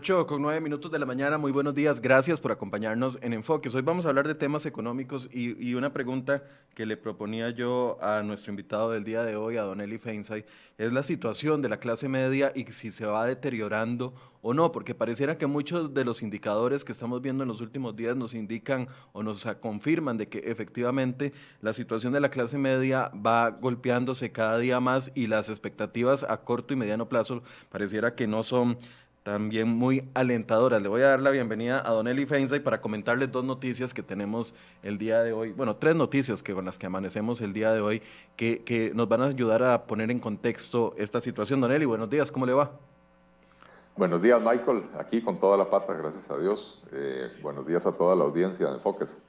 8 con 9 minutos de la mañana, muy buenos días, gracias por acompañarnos en Enfoques. Hoy vamos a hablar de temas económicos y, una pregunta que le proponía yo a nuestro invitado del día de hoy, a Don Eli Feinsay, es la situación de la clase media y si se va deteriorando o no, porque pareciera que muchos de los indicadores que estamos viendo en los últimos días nos indican o nos confirman de que efectivamente la situación de la clase media va golpeándose cada día más y las expectativas a corto y mediano plazo pareciera que no son también muy alentadoras. Le voy a dar la bienvenida a Don Eli Feinsay para comentarles dos noticias que tenemos el día de hoy, bueno, tres noticias que con las que amanecemos el día de hoy, que, que nos van a ayudar a poner en contexto esta situación. Don Eli, buenos días, ¿cómo le va? Buenos días, Michael, aquí con toda la pata, gracias a Dios. Eh, buenos días a toda la audiencia de Enfoques.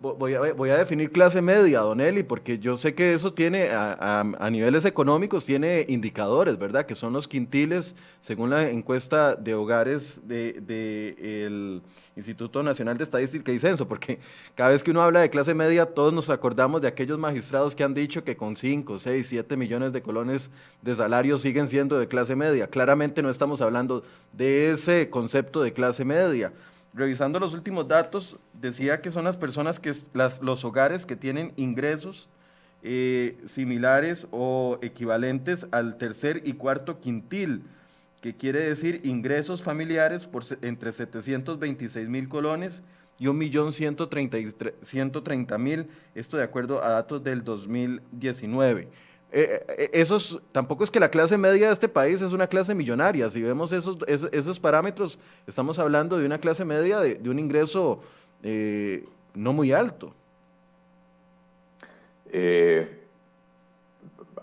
Voy a, voy a, definir clase media, Don Eli, porque yo sé que eso tiene, a, niveles económicos, tiene indicadores, ¿verdad? Que son los quintiles, según la encuesta de hogares del de, Instituto Nacional de Estadística y Censo, porque cada vez que uno habla de clase media, todos nos acordamos de aquellos magistrados que han dicho que con 5, 6, 7 millones de colones de salario siguen siendo de clase media. Claramente no estamos hablando de ese concepto de clase media revisando los últimos datos, decía que son las personas que, las, los hogares que tienen ingresos eh, similares o equivalentes al tercer y cuarto quintil, que quiere decir ingresos familiares por entre 726 mil colones y 1.130.000, esto de acuerdo a datos del 2019. Eh, eh, esos, tampoco es que la clase media de este país es una clase millonaria. Si vemos esos, esos, parámetros, estamos hablando de una clase media de, un ingreso eh, no muy alto.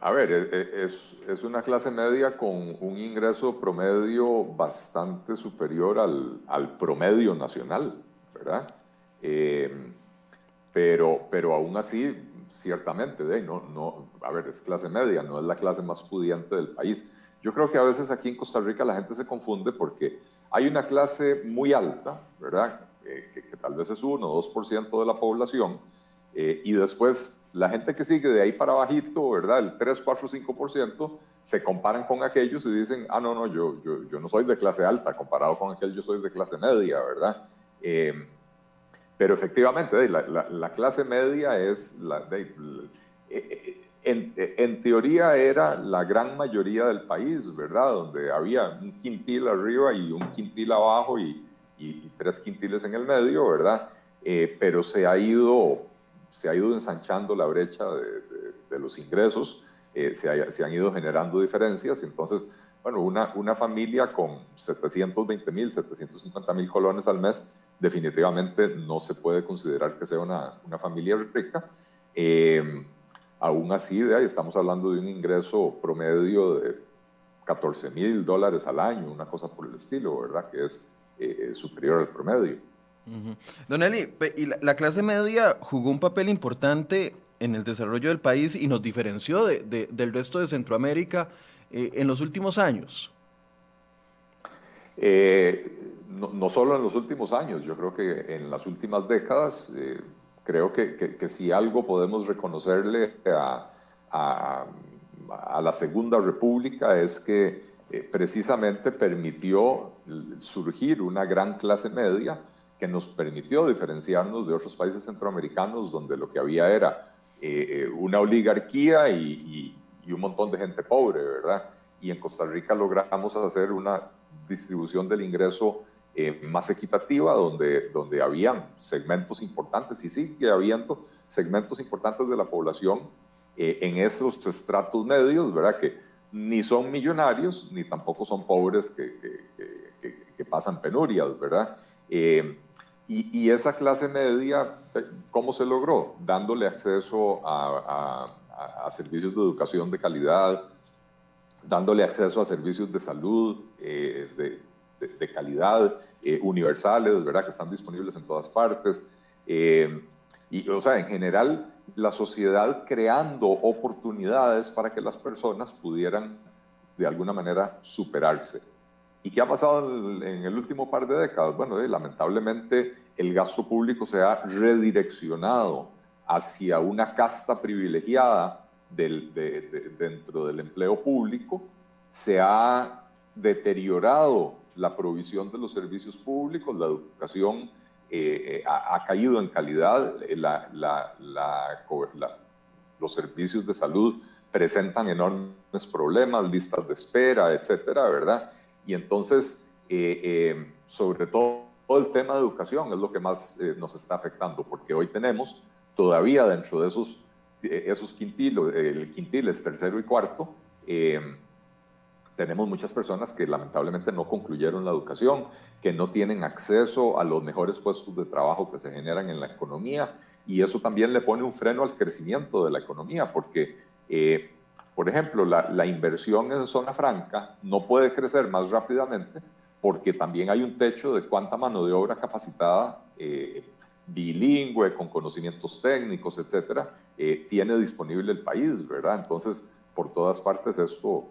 a ver, es, es, una clase media con un ingreso promedio bastante superior al, al promedio nacional, ¿verdad? pero, pero aún así ciertamente, de, no, no, a ver, es clase media, no es la clase más pudiente del país. Yo creo que a veces aquí en Costa Rica la gente se confunde porque hay una clase muy alta, ¿verdad? Eh, que, tal vez es 1 o 2% de la población, eh, y después la gente que sigue de ahí para bajito, ¿verdad? El 3, 4, 5%, se comparan con aquellos y dicen, ah, no, no, yo, yo, yo no soy de clase alta, comparado con aquel yo soy de clase media, ¿verdad? Eh, pero efectivamente, la, clase media es, la, eh, eh, en, teoría era la gran mayoría del país, ¿verdad? Donde había un quintil arriba y un quintil abajo y, tres quintiles en el medio, ¿verdad? Eh, pero se ha, ido, se ha ido ensanchando la brecha de, los ingresos, se, se, han ido generando diferencias, entonces, bueno, una, una familia con 720 mil, 750 mil colones al mes, definitivamente no se puede considerar que sea una, una familia rica. Eh, aún así, de ahí estamos hablando de un ingreso promedio de 14 mil dólares al año, una cosa por el estilo, ¿verdad? Que es eh, superior al promedio. Don Eli, y la, clase media jugó un papel importante en el desarrollo del país y nos diferenció de, del resto de Centroamérica eh, en los últimos años. Eh, no, solo en los últimos años, yo creo que en las últimas décadas, eh, creo que, si algo podemos reconocerle a, la Segunda República es que eh, precisamente permitió surgir una gran clase media que nos permitió diferenciarnos de otros países centroamericanos donde lo que había era eh, una oligarquía y, y un montón de gente pobre, ¿verdad? Y en Costa Rica logramos hacer una distribución del ingreso eh, más equitativa, donde, donde habían segmentos importantes y sigue habiendo segmentos importantes de la población eh, en esos estratos medios, ¿verdad? Que ni son millonarios, ni tampoco son pobres que, que, que, pasan penurias, ¿verdad? Eh, y, y, esa clase media, ¿cómo se logró? Dándole acceso a, a, a, servicios de educación de calidad, dándole acceso a servicios de salud, de, de, calidad, eh, universales, ¿verdad? Que están disponibles en todas partes. Eh, y, o sea, en general, la sociedad creando oportunidades para que las personas pudieran, de alguna manera, superarse. ¿Y qué ha pasado en el, último par de décadas? Bueno, eh, lamentablemente el gasto público se ha redireccionado hacia una casta privilegiada dentro del empleo público, se ha deteriorado la provisión de los servicios públicos, la educación eh, ha, caído en calidad, los servicios de salud presentan enormes problemas, listas de espera, etcétera, ¿verdad? Y entonces, sobre todo el tema de educación es lo que más nos está afectando, porque hoy tenemos todavía dentro de esos, esos quintilos, el quintiles tercero y cuarto, eh, tenemos muchas personas que lamentablemente no concluyeron la educación, que no tienen acceso a los mejores puestos de trabajo que se generan en la economía y eso también le pone un freno al crecimiento de la economía porque, eh, por ejemplo, la, inversión en zona franca no puede crecer más rápidamente porque también hay un techo de cuánta mano de obra capacitada eh, bilingüe, con conocimientos técnicos, etcétera, eh, tiene disponible el país, ¿verdad? Entonces, por todas partes esto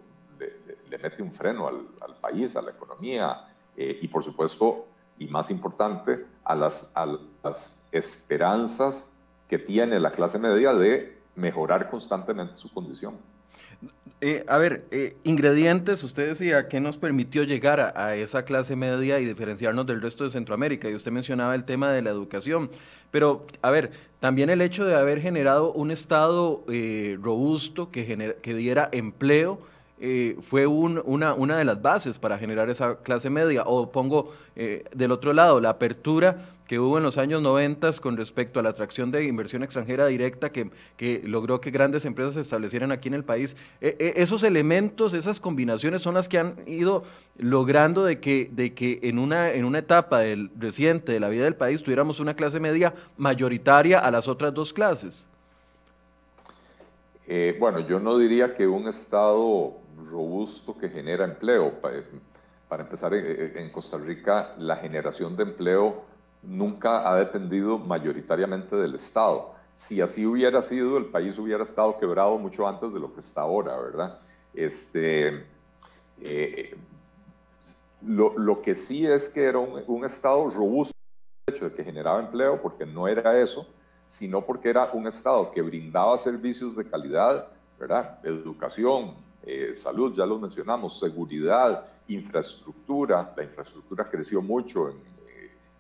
le, mete un freno al, país, a la economía eh, y, por supuesto, y más importante, a las, a las esperanzas que tiene la clase media de mejorar constantemente su condición. Eh, a ver, eh, ingredientes, usted decía, ¿qué nos permitió llegar a, esa clase media y diferenciarnos del resto de Centroamérica? Y usted mencionaba el tema de la educación. Pero, a ver, también el hecho de haber generado un Estado eh, robusto que, que diera empleo eh, fue una, de las bases para generar esa clase media. O pongo eh, del otro lado, la apertura que hubo en los años 90 con respecto a la atracción de inversión extranjera directa que, logró que grandes empresas se establecieran aquí en el país. E, e, esos elementos, esas combinaciones son las que han ido logrando de que, en, una, etapa reciente de la vida del país tuviéramos una clase media mayoritaria a las otras dos clases. Eh, bueno, yo no diría que un Estado robusto que genera empleo. Eh, para empezar, eh, en Costa Rica la generación de empleo nunca ha dependido mayoritariamente del Estado. Si así hubiera sido, el país hubiera estado quebrado mucho antes de lo que está ahora, ¿verdad? Este, eh, lo, que sí es que era un, un Estado robusto, el hecho de que generaba empleo, porque no era eso, sino porque era un Estado que brindaba servicios de calidad, ¿verdad? Educación, eh, salud, ya lo mencionamos, seguridad, infraestructura. La infraestructura creció mucho en,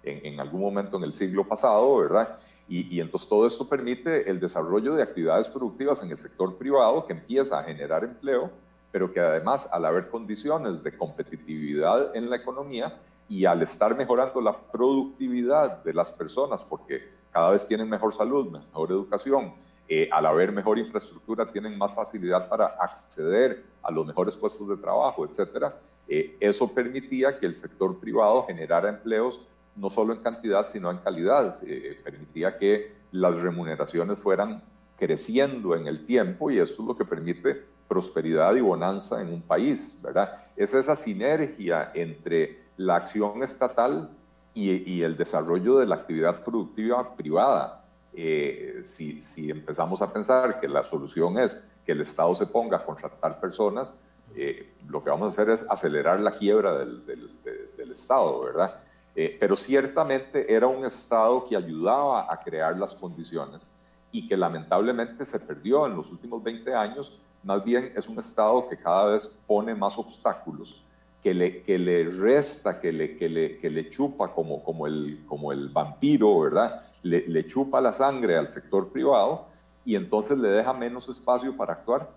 eh, en, algún momento en el siglo pasado, ¿verdad? Y, y, entonces todo esto permite el desarrollo de actividades productivas en el sector privado que empieza a generar empleo, pero que además al haber condiciones de competitividad en la economía y al estar mejorando la productividad de las personas, porque cada vez tienen mejor salud, mejor educación, eh, al haber mejor infraestructura tienen más facilidad para acceder a los mejores puestos de trabajo, etcétera. Eh, eso permitía que el sector privado generara empleos no solo en cantidad, sino en calidad. Eh, permitía que las remuneraciones fueran creciendo en el tiempo y eso es lo que permite prosperidad y bonanza en un país, ¿verdad? Es esa sinergia entre la acción estatal y, y el desarrollo de la actividad productiva privada eh, si, si, empezamos a pensar que la solución es que el Estado se ponga a contratar personas, eh, lo que vamos a hacer es acelerar la quiebra del, del, Estado, ¿verdad? Eh, pero ciertamente era un Estado que ayudaba a crear las condiciones y que lamentablemente se perdió en los últimos 20 años. Más bien es un Estado que cada vez pone más obstáculos, que le, que le resta, que le, que le, que le chupa como, como, el, como el vampiro, ¿verdad? le, chupa la sangre al sector privado y entonces le deja menos espacio para actuar,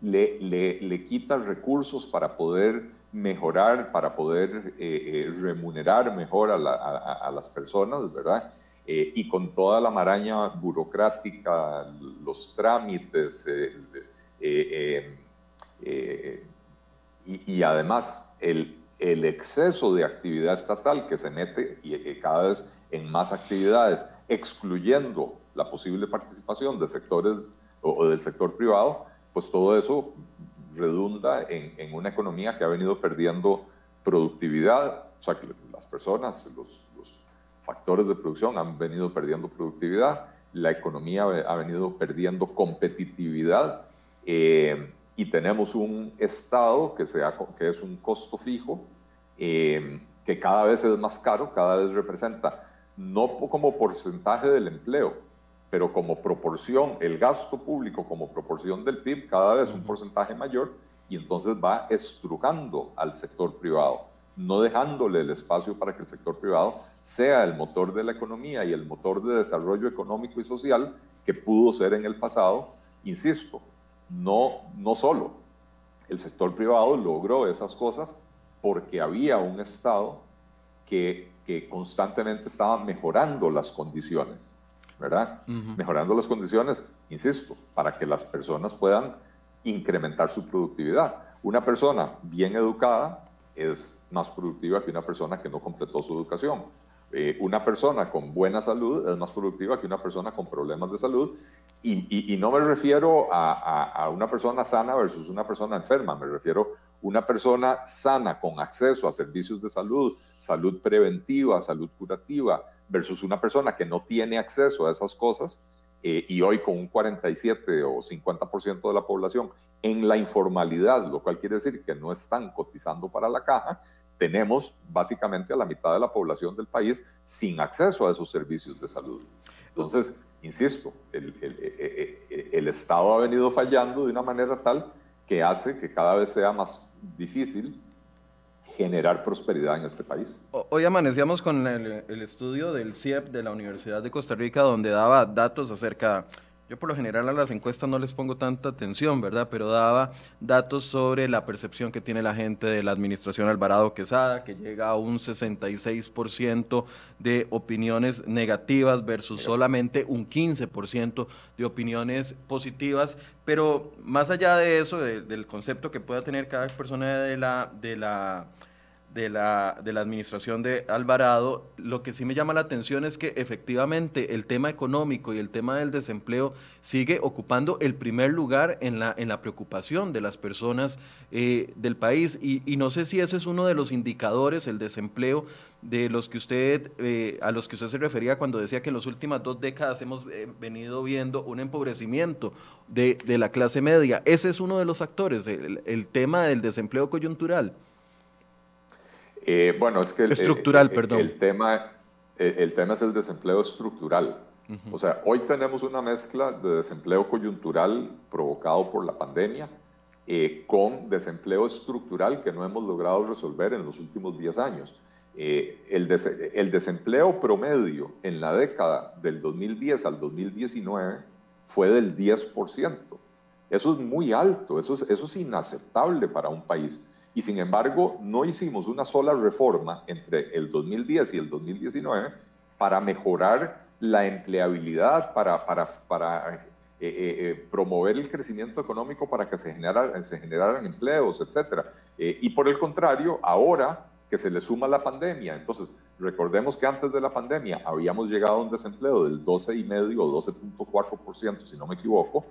le, le, quita recursos para poder mejorar, para poder eh, eh, remunerar mejor a, las personas, ¿verdad? Eh, y con toda la maraña burocrática, los trámites, y, además el, el, exceso de actividad estatal que se mete y cada vez en más actividades, excluyendo la posible participación de sectores o, del sector privado, pues todo eso redunda en, una economía que ha venido perdiendo productividad, o sea, que las personas, los, factores de producción han venido perdiendo productividad, la economía ha venido perdiendo competitividad eh, y tenemos un Estado que, sea, que es un costo fijo, eh, que cada vez es más caro, cada vez representa no como porcentaje del empleo, pero como proporción, el gasto público como proporción del PIB cada vez un porcentaje mayor y entonces va estrujando al sector privado. no dejándole el espacio para que el sector privado sea el motor de la economía y el motor de desarrollo económico y social que pudo ser en el pasado, insisto, no, no solo el sector privado logró esas cosas porque había un Estado que, que constantemente estaba mejorando las condiciones, ¿verdad? Mejorando las condiciones, insisto, para que las personas puedan incrementar su productividad. Una persona bien educada es más productiva que una persona que no completó su educación. Eh, una persona con buena salud es más productiva que una persona con problemas de salud. Y, no me refiero a, una persona sana versus una persona enferma, me refiero a una persona sana con acceso a servicios de salud, salud preventiva, salud curativa, versus una persona que no tiene acceso a esas cosas eh, y hoy con un 47 o 50% de la población en la informalidad, lo cual quiere decir que no están cotizando para la caja, tenemos básicamente a la mitad de la población del país sin acceso a esos servicios de salud. Entonces, insisto, el, el, el, Estado ha venido fallando de una manera tal que hace que cada vez sea más difícil generar prosperidad en este país. Hoy amanecíamos con el, estudio del CIEP de la Universidad de Costa Rica, donde daba datos acerca, yo por lo general a las encuestas no les pongo tanta atención, ¿verdad? Pero daba datos sobre la percepción que tiene la gente de la administración Alvarado Quesada, que llega a un 66% de opiniones negativas versus solamente un 15% de opiniones positivas. Pero más allá de eso, del concepto que pueda tener cada persona de la... De la de la, de la administración de Alvarado, lo que sí me llama la atención es que efectivamente el tema económico y el tema del desempleo sigue ocupando el primer lugar en la, en la preocupación de las personas eh, del país. Y, no sé si ese es uno de los indicadores, el desempleo, de los que usted, eh, a los que usted se refería cuando decía que en las últimas dos décadas hemos eh, venido viendo un empobrecimiento de, de, la clase media. Ese es uno de los actores, el tema del desempleo coyuntural. Eh, bueno, es que el, estructural, perdón. El tema, el tema es el desempleo estructural. O sea, hoy tenemos una mezcla de desempleo coyuntural provocado por la pandemia eh, con desempleo estructural que no hemos logrado resolver en los últimos 10 años. Eh, el, el, desempleo promedio en la década del 2010 al 2019 fue del 10%. Eso es muy alto, eso eso es inaceptable para un país y sin embargo no hicimos una sola reforma entre el 2010 y el 2019 para mejorar la empleabilidad, para, para, para eh, eh, eh, promover el crecimiento económico para que se, generara, se generaran empleos, etc. y por el contrario, ahora que se le suma la pandemia, entonces recordemos que antes de la pandemia habíamos llegado a un desempleo del 12,5 o 12.4%, si no me equivoco.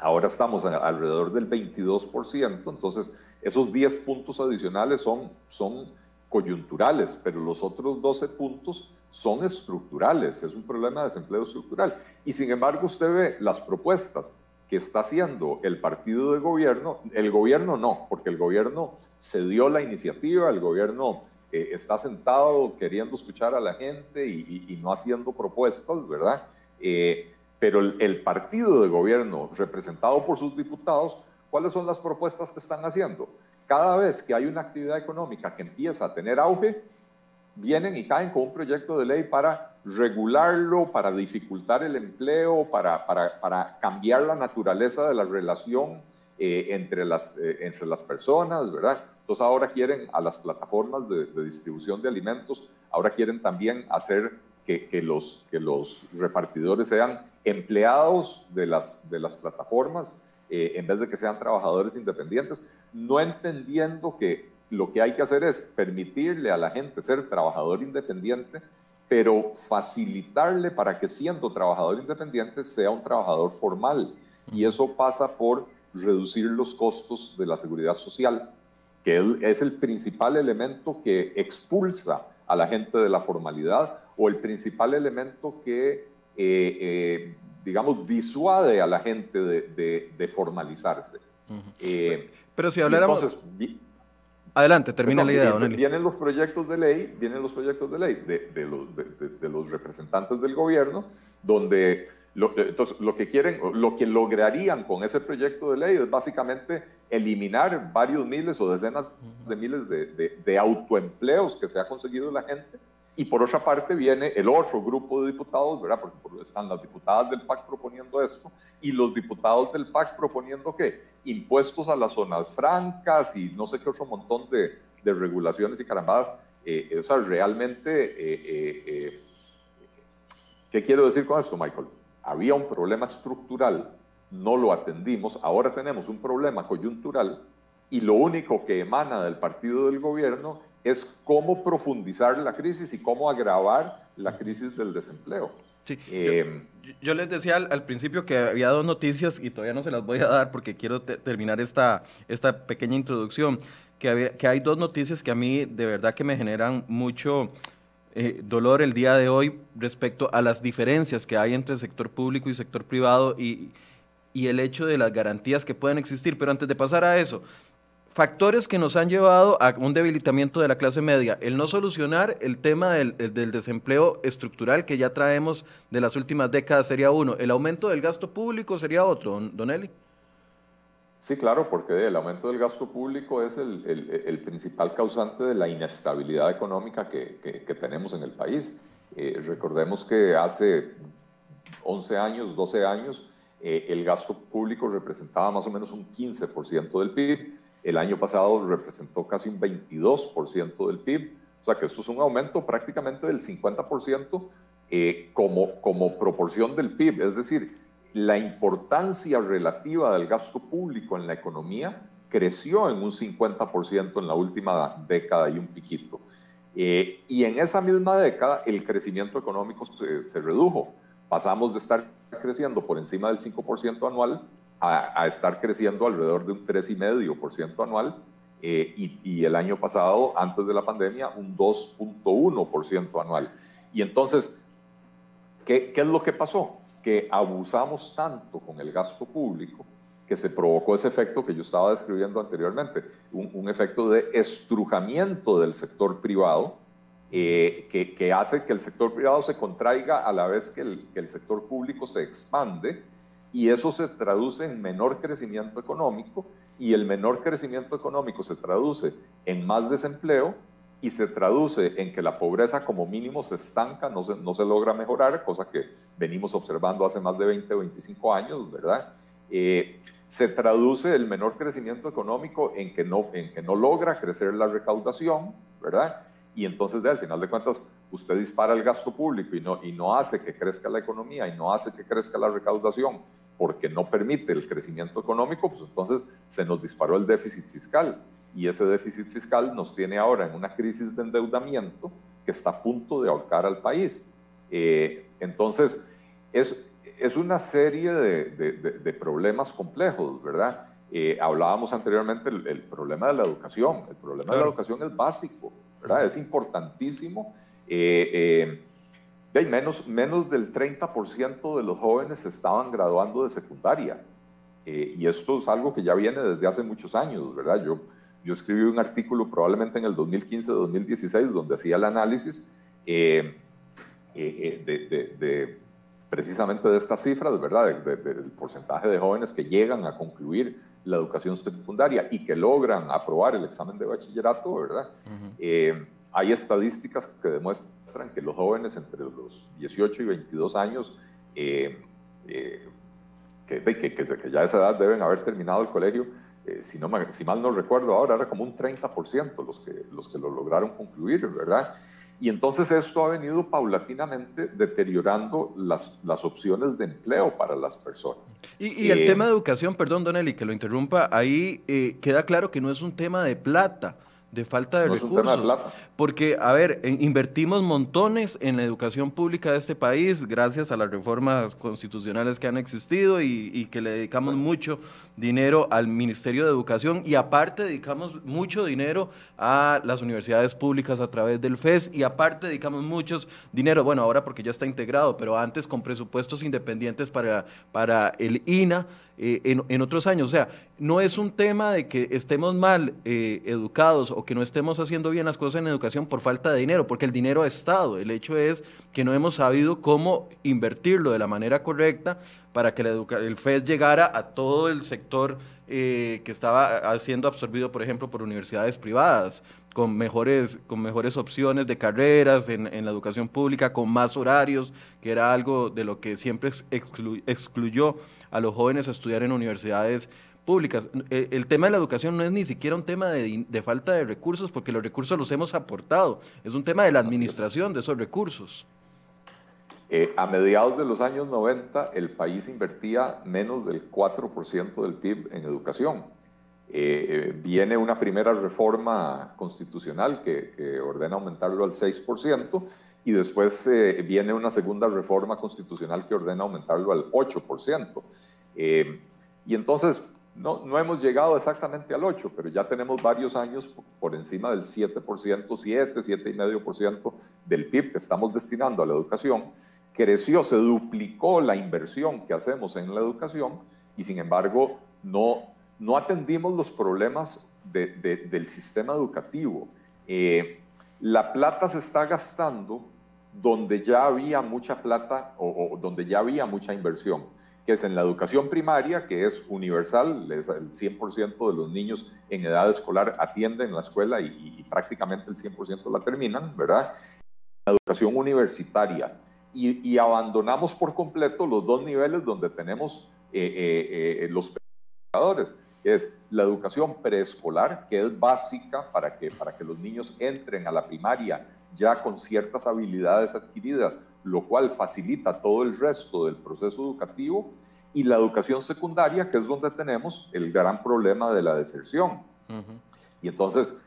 Ahora estamos alrededor del 22%, entonces esos 10 puntos adicionales son, son coyunturales, pero los otros 12 puntos son estructurales, es un problema de desempleo estructural. Y sin embargo usted ve las propuestas que está haciendo el partido de gobierno, el gobierno no, porque el gobierno se dio la iniciativa, el gobierno eh, está sentado queriendo escuchar a la gente y, no haciendo propuestas, ¿verdad? Eh, pero el partido de gobierno representado por sus diputados ¿Cuáles son las propuestas que están haciendo? Cada vez que hay una actividad económica que empieza a tener auge, vienen y caen con un proyecto de ley para regularlo, para dificultar el empleo, para, para, para cambiar la naturaleza de la relación eh, entre, las, eh, entre las personas, ¿verdad? Entonces ahora quieren a las plataformas de, distribución de alimentos, ahora quieren también hacer que, que, los, que los repartidores sean empleados de las, de las plataformas eh, en vez de que sean trabajadores independientes, no entendiendo que lo que hay que hacer es permitirle a la gente ser trabajador independiente, pero facilitarle para que siendo trabajador independiente sea un trabajador formal. Y eso pasa por reducir los costos de la seguridad social, que es el principal elemento que expulsa a la gente de la formalidad o el principal elemento que eh, digamos, disuade a la gente de, formalizarse. Eh, Pero si habláramos... Adelante, termina la idea, Vienen, vienen los proyectos de ley, vienen los proyectos de ley de, los, de, los representantes del gobierno, donde Lo, entonces, lo que quieren, lo que lograrían con ese proyecto de ley es básicamente eliminar varios miles o decenas de miles de, de, autoempleos que se ha conseguido la gente. Y por otra parte viene el otro grupo de diputados, ¿verdad? Porque están las diputadas del PAC proponiendo esto y los diputados del PAC proponiendo que impuestos a las zonas francas y no sé qué otro montón de, de regulaciones y carambadas. Eh, o sea, realmente, eh, eh, ¿qué quiero decir con esto, Michael? había un problema estructural, no lo atendimos, ahora tenemos un problema coyuntural y lo único que emana del partido del gobierno es cómo profundizar la crisis y cómo agravar la crisis del desempleo. Eh, yo, les decía al, principio que había dos noticias y todavía no se las voy a dar porque quiero terminar esta, esta pequeña introducción, que, que hay dos noticias que a mí de verdad que me generan mucho eh, dolor el día de hoy respecto a las diferencias que hay entre el sector público y sector privado y, el hecho de las garantías que pueden existir. Pero antes de pasar a eso, factores que nos han llevado a un debilitamiento de la clase media. El no solucionar el tema del, del, desempleo estructural que ya traemos de las últimas décadas sería uno. El aumento del gasto público sería otro, don Eli. Sí, claro, porque el aumento del gasto público es el, principal causante de la inestabilidad económica que, tenemos en el país. Eh, recordemos que hace 11 años, 12 años, eh, el gasto público representaba más o menos un 15% del PIB. El año pasado representó casi un 22% del PIB. O sea que esto es un aumento prácticamente del 50% eh, como, como proporción del PIB. Es decir, la importancia relativa del gasto público en la economía creció en un 50% en la última década y un piquito. Eh, y en esa misma década el crecimiento económico se, redujo. Pasamos de estar creciendo por encima del 5% anual a, estar creciendo alrededor de un 3,5% anual eh, y, y, el año pasado, antes de la pandemia, un 2.1% anual. Y entonces, ¿qué, ¿qué es lo que pasó? que abusamos tanto con el gasto público que se provocó ese efecto que yo estaba describiendo anteriormente, un, efecto de estrujamiento del sector privado eh, que, hace que el sector privado se contraiga a la vez que el, que el sector público se expande y eso se traduce en menor crecimiento económico y el menor crecimiento económico se traduce en más desempleo y se traduce en que la pobreza como mínimo se estanca, no se, no se logra mejorar, cosa que venimos observando hace más de 20 o 25 años, ¿verdad? Eh, se traduce el menor crecimiento económico en que, no, en que no logra crecer la recaudación, ¿verdad? Y entonces, al final de cuentas, usted dispara el gasto público y no, y no hace que crezca la economía y no hace que crezca la recaudación porque no permite el crecimiento económico, pues entonces se nos disparó el déficit fiscal y ese déficit fiscal nos tiene ahora en una crisis de endeudamiento que está a punto de ahorcar al país. Eh, entonces, es, es una serie de, de, problemas complejos, ¿verdad? Eh, hablábamos anteriormente del problema de la educación. El problema de la educación es básico, ¿verdad? Es importantísimo. Eh, de menos, menos del 30% de los jóvenes se estaban graduando de secundaria. y esto es algo que ya viene desde hace muchos años, ¿verdad? Yo yo escribí un artículo probablemente en el 2015-2016 donde hacía el análisis eh, eh, eh, de, precisamente de estas cifras, ¿verdad? del porcentaje de jóvenes que llegan a concluir la educación secundaria y que logran aprobar el examen de bachillerato, ¿verdad? Hay estadísticas que demuestran que los jóvenes entre los 18 y 22 años que, que, que, ya a esa edad deben haber terminado el colegio, eh, si, no, si mal no recuerdo ahora, era como un 30% los que, los que lo lograron concluir, ¿verdad? Y entonces esto ha venido paulatinamente deteriorando las, las opciones de empleo para las personas. Y, el eh, tema de educación, perdón, Don Eli, que lo interrumpa, ahí eh, queda claro que no es un tema de plata de falta de recursos. Porque, a ver, invertimos montones en la educación pública de este país gracias a las reformas constitucionales que han existido y, que le dedicamos mucho dinero al Ministerio de Educación y aparte dedicamos mucho dinero a las universidades públicas a través del FES y aparte dedicamos mucho dinero, bueno, ahora porque ya está integrado, pero antes con presupuestos independientes para, para el INA eh, en, otros años. O sea, no es un tema de que estemos mal eh, educados o que no estemos haciendo bien las cosas en educación por falta de dinero, porque el dinero ha estado. El hecho es que no hemos sabido cómo invertirlo de la manera correcta para que el FED llegara a todo el sector eh, que estaba siendo absorbido, por ejemplo, por universidades privadas, con mejores, con mejores opciones de carreras en, la educación pública, con más horarios, que era algo de lo que siempre excluyó a los jóvenes a estudiar en universidades públicas. Eh, el, tema de la educación no es ni siquiera un tema de, de, falta de recursos, porque los recursos los hemos aportado, es un tema de la administración de esos recursos. Eh, a mediados de los años 90, el país invertía menos del 4% del PIB en educación. Eh, eh, viene una primera reforma constitucional que, ordena aumentarlo al 6% y después viene una segunda reforma constitucional que ordena aumentarlo al 8%. y entonces no, no, hemos llegado exactamente al 8%, pero ya tenemos varios años por encima del 7%, 7, 7,5% del PIB que estamos destinando a la educación creció, se duplicó la inversión que hacemos en la educación y sin embargo no, no atendimos los problemas del sistema educativo. Eh, la plata se está gastando donde ya había mucha plata o, donde ya había mucha inversión, que es en la educación primaria, que es universal, el 100% de los niños en edad escolar atienden la escuela y, prácticamente el 100% la terminan, ¿verdad? La educación universitaria, y, abandonamos por completo los dos niveles donde tenemos eh, eh, los educadores. Es la educación preescolar, que es básica para que, para que los niños entren a la primaria ya con ciertas habilidades adquiridas, lo cual facilita todo el resto del proceso educativo, y la educación secundaria, que es donde tenemos el gran problema de la deserción. Y entonces,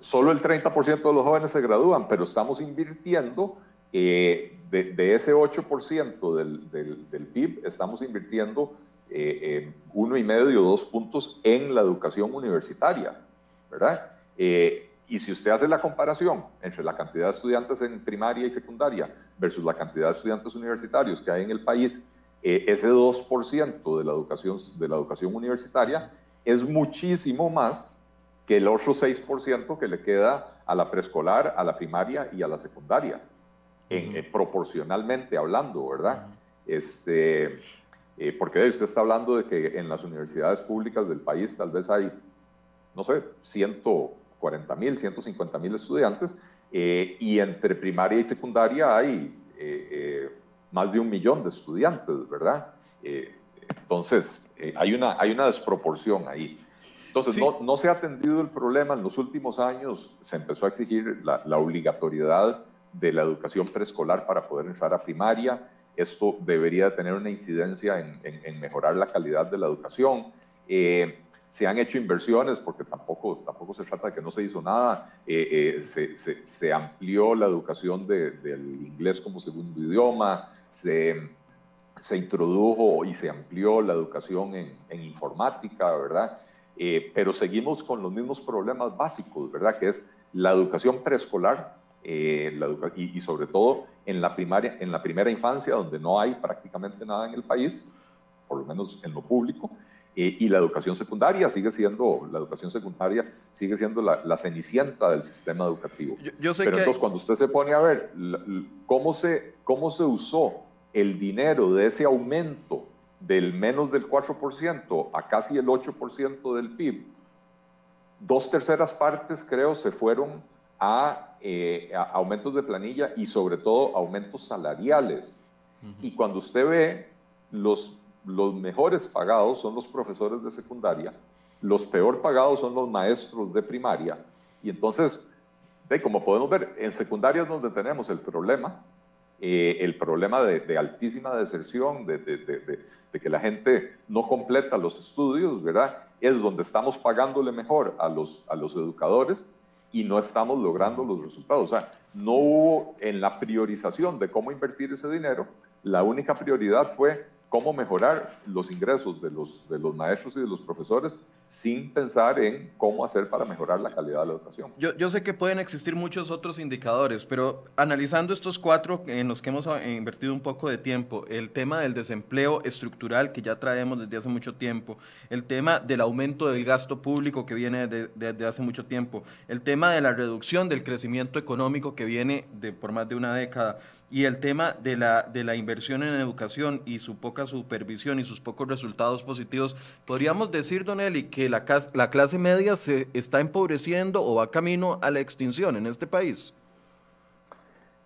solo el 30% de los jóvenes se gradúan, pero estamos invirtiendo eh, de, ese 8% del, del, PIB, estamos invirtiendo eh, uno y medio o dos puntos en la educación universitaria, ¿verdad? Eh, y si usted hace la comparación entre la cantidad de estudiantes en primaria y secundaria versus la cantidad de estudiantes universitarios que hay en el país, ese 2% de la, educación, de la educación universitaria es muchísimo más que el otro 6% que le queda a la preescolar, a la primaria y a la secundaria en, eh, proporcionalmente hablando, ¿verdad? este, eh, porque usted está hablando de que en las universidades públicas del país tal vez hay, no sé, 140 mil, 150 mil estudiantes, eh, y entre primaria y secundaria hay más de un millón de estudiantes, ¿verdad? entonces, hay, una, hay una desproporción ahí. Entonces, no, no, se ha atendido el problema. En los últimos años se empezó a exigir la, la obligatoriedad de la educación preescolar para poder entrar a primaria. Esto debería tener una incidencia en, mejorar la calidad de la educación. Eh, se han hecho inversiones, porque tampoco, tampoco se trata de que no se hizo nada. Eh, eh, se, amplió la educación del inglés como segundo idioma, se, introdujo y se amplió la educación en, informática, ¿verdad? pero seguimos con los mismos problemas básicos, ¿verdad? Que es la educación preescolar eh, la y, sobre todo en la, primaria, en la primera infancia, donde no hay prácticamente nada en el país, por lo menos en lo público, eh, y la educación secundaria sigue siendo, la educación secundaria sigue siendo la, cenicienta del sistema educativo. Yo, sé Pero entonces cuando usted se pone a ver cómo se, cómo se usó el dinero de ese aumento del menos del 4% a casi el 8% del PIB, dos terceras partes creo se fueron eh, a, aumentos de planilla y sobre todo aumentos salariales. Y cuando usted ve los, los mejores pagados son los profesores de secundaria, los peor pagados son los maestros de primaria. Y entonces, de, como podemos ver, en secundaria es donde tenemos el problema, eh, el problema de, altísima deserción, de, de, que la gente no completa los estudios, ¿verdad? Es donde estamos pagándole mejor a los, a los educadores y no estamos logrando los resultados. O sea, no hubo en la priorización de cómo invertir ese dinero, la única prioridad fue cómo mejorar los ingresos de los, de los maestros y de los profesores sin pensar en cómo hacer para mejorar la calidad de la educación. Yo, yo, sé que pueden existir muchos otros indicadores, pero analizando estos cuatro en los que hemos invertido un poco de tiempo, el tema del desempleo estructural que ya traemos desde hace mucho tiempo, el tema del aumento del gasto público que viene desde de, hace mucho tiempo, el tema de la reducción del crecimiento económico que viene de, por más de una década, y el tema de la, de la inversión en educación y su poca supervisión y sus pocos resultados positivos, podríamos decir, Don Eli, que la, la clase media se está empobreciendo o va camino a la extinción en este país.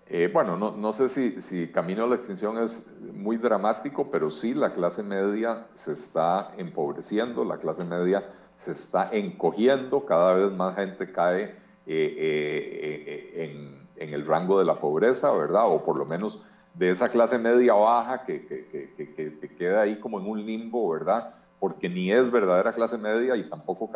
Eh, bueno, no, no sé si, si, camino a la extinción es muy dramático, pero sí la clase media se está empobreciendo, la clase media se está encogiendo, cada vez más gente cae eh, eh, en en el rango de la pobreza, ¿verdad? O por lo menos de esa clase media baja que, que, que, que queda ahí como en un limbo, ¿verdad? Porque ni es verdadera clase media y tampoco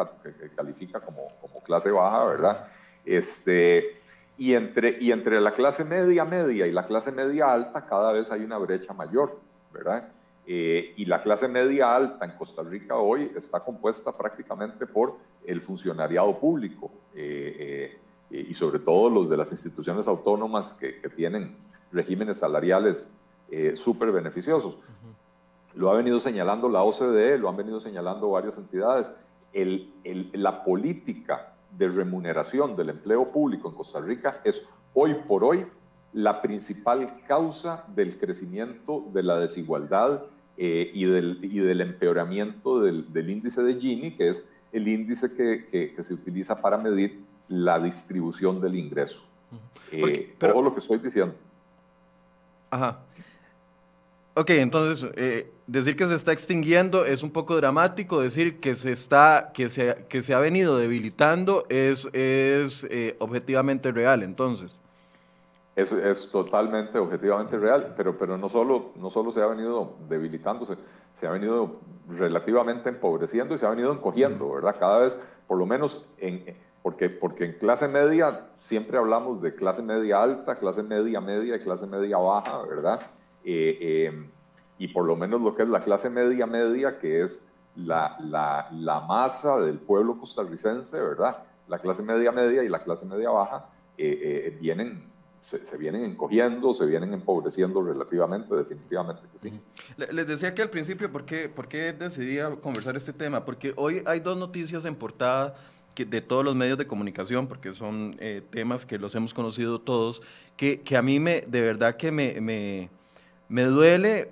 califica como, como clase baja, ¿verdad? Este, y, entre, y entre la clase media media y la clase media alta cada vez hay una brecha mayor, ¿verdad? Eh, y la clase media alta en Costa Rica hoy está compuesta prácticamente por el funcionariado público. Eh, eh, y sobre todo los de las instituciones autónomas que, tienen regímenes salariales eh, súper beneficiosos. Lo ha venido señalando la OCDE, lo han venido señalando varias entidades. El, la política de remuneración del empleo público en Costa Rica es hoy por hoy la principal causa del crecimiento de la desigualdad eh, y, del, y, del, empeoramiento del, del, índice de Gini, que es el índice que, que, que se utiliza para medir la distribución del ingreso. Eh, todo lo que estoy diciendo. Ajá. Ok, entonces, eh, decir que se está extinguiendo es un poco dramático, decir que se, está, que se, que se ha venido debilitando es, es eh, objetivamente real, entonces. Es, es totalmente, objetivamente real, pero, pero no, solo, no solo se ha venido debilitándose, se ha venido relativamente empobreciendo y se ha venido encogiendo, ¿verdad? Cada vez, por lo menos en, porque, porque en clase media siempre hablamos de clase media alta, clase media media y clase media baja, ¿verdad? Eh, eh, y por lo menos lo que es la clase media media, que es la, la, la, masa del pueblo costarricense, ¿verdad? La clase media media y la clase media baja eh, vienen, se, se, vienen encogiendo, se vienen empobreciendo relativamente, definitivamente que sí. Les decía que al principio, ¿por qué, por qué decidí conversar este tema? Porque hoy hay dos noticias en portada de todos los medios de comunicación, porque son eh, temas que los hemos conocido todos, que, que, a mí me, de verdad que me, me, me duele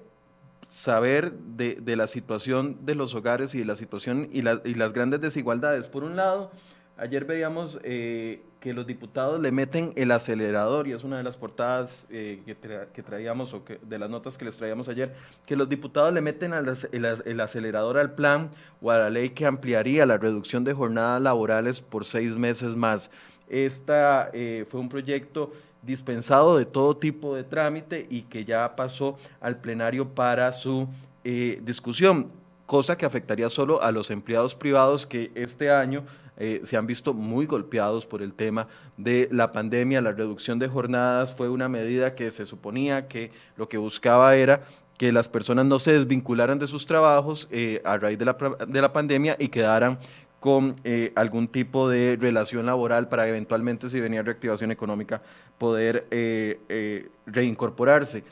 saber de, de, la situación de los hogares y de la situación y, y las grandes desigualdades. Por un lado, Ayer veíamos eh, que los diputados le meten el acelerador, y es una de las portadas eh, que, traíamos, o que, de las notas que les traíamos ayer, que los diputados le meten el, acelerador al plan o a la ley que ampliaría la reducción de jornadas laborales por seis meses más. Esta eh, fue un proyecto dispensado de todo tipo de trámite y que ya pasó al plenario para su discusión, cosa que afectaría solo a los empleados privados que este año eh, se han visto muy golpeados por el tema de la pandemia. La reducción de jornadas fue una medida que se suponía que lo que buscaba era que las personas no se desvincularan de sus trabajos eh, a raíz de la, de la pandemia y quedaran con eh, algún tipo de relación laboral para eventualmente, si venía reactivación económica, poder reincorporarse.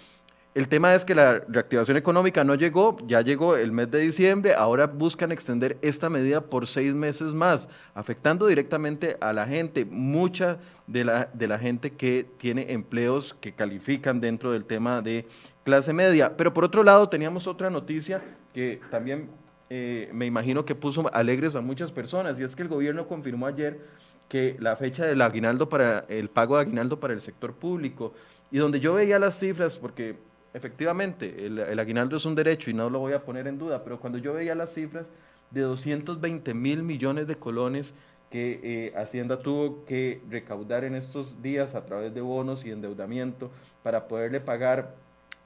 El tema es que la reactivación económica no llegó, ya llegó el mes de diciembre, ahora buscan extender esta medida por seis meses más, afectando directamente a la gente, mucha de la, de la gente que tiene empleos que califican dentro del tema de clase media. Pero por otro lado, teníamos otra noticia que también eh, me imagino que puso alegres a muchas personas, y es que el gobierno confirmó ayer que la fecha del aguinaldo para el pago de aguinaldo para el sector público, y donde yo veía las cifras, porque efectivamente, el, aguinaldo es un derecho y no lo voy a poner en duda, pero cuando yo veía las cifras de 220 mil millones de colones que eh, Hacienda tuvo que recaudar en estos días a través de bonos y endeudamiento para poderle pagar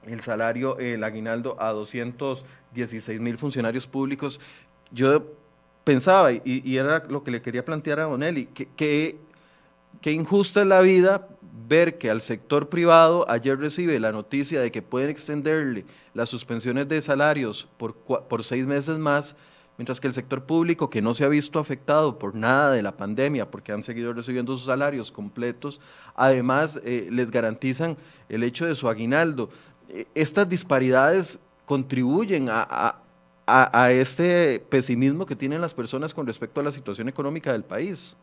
el salario, el aguinaldo a 216 mil funcionarios públicos, yo pensaba, y, era lo que le quería plantear a Bonelli, que qué injusta es la vida ver que al sector privado ayer recibe la noticia de que pueden extenderle las suspensiones de salarios por, por seis meses más, mientras que el sector público, que no se ha visto afectado por nada de la pandemia, porque han seguido recibiendo sus salarios completos, además eh, les garantizan el hecho de su aguinaldo. Eh, estas disparidades contribuyen a, este pesimismo que tienen las personas con respecto a la situación económica del país.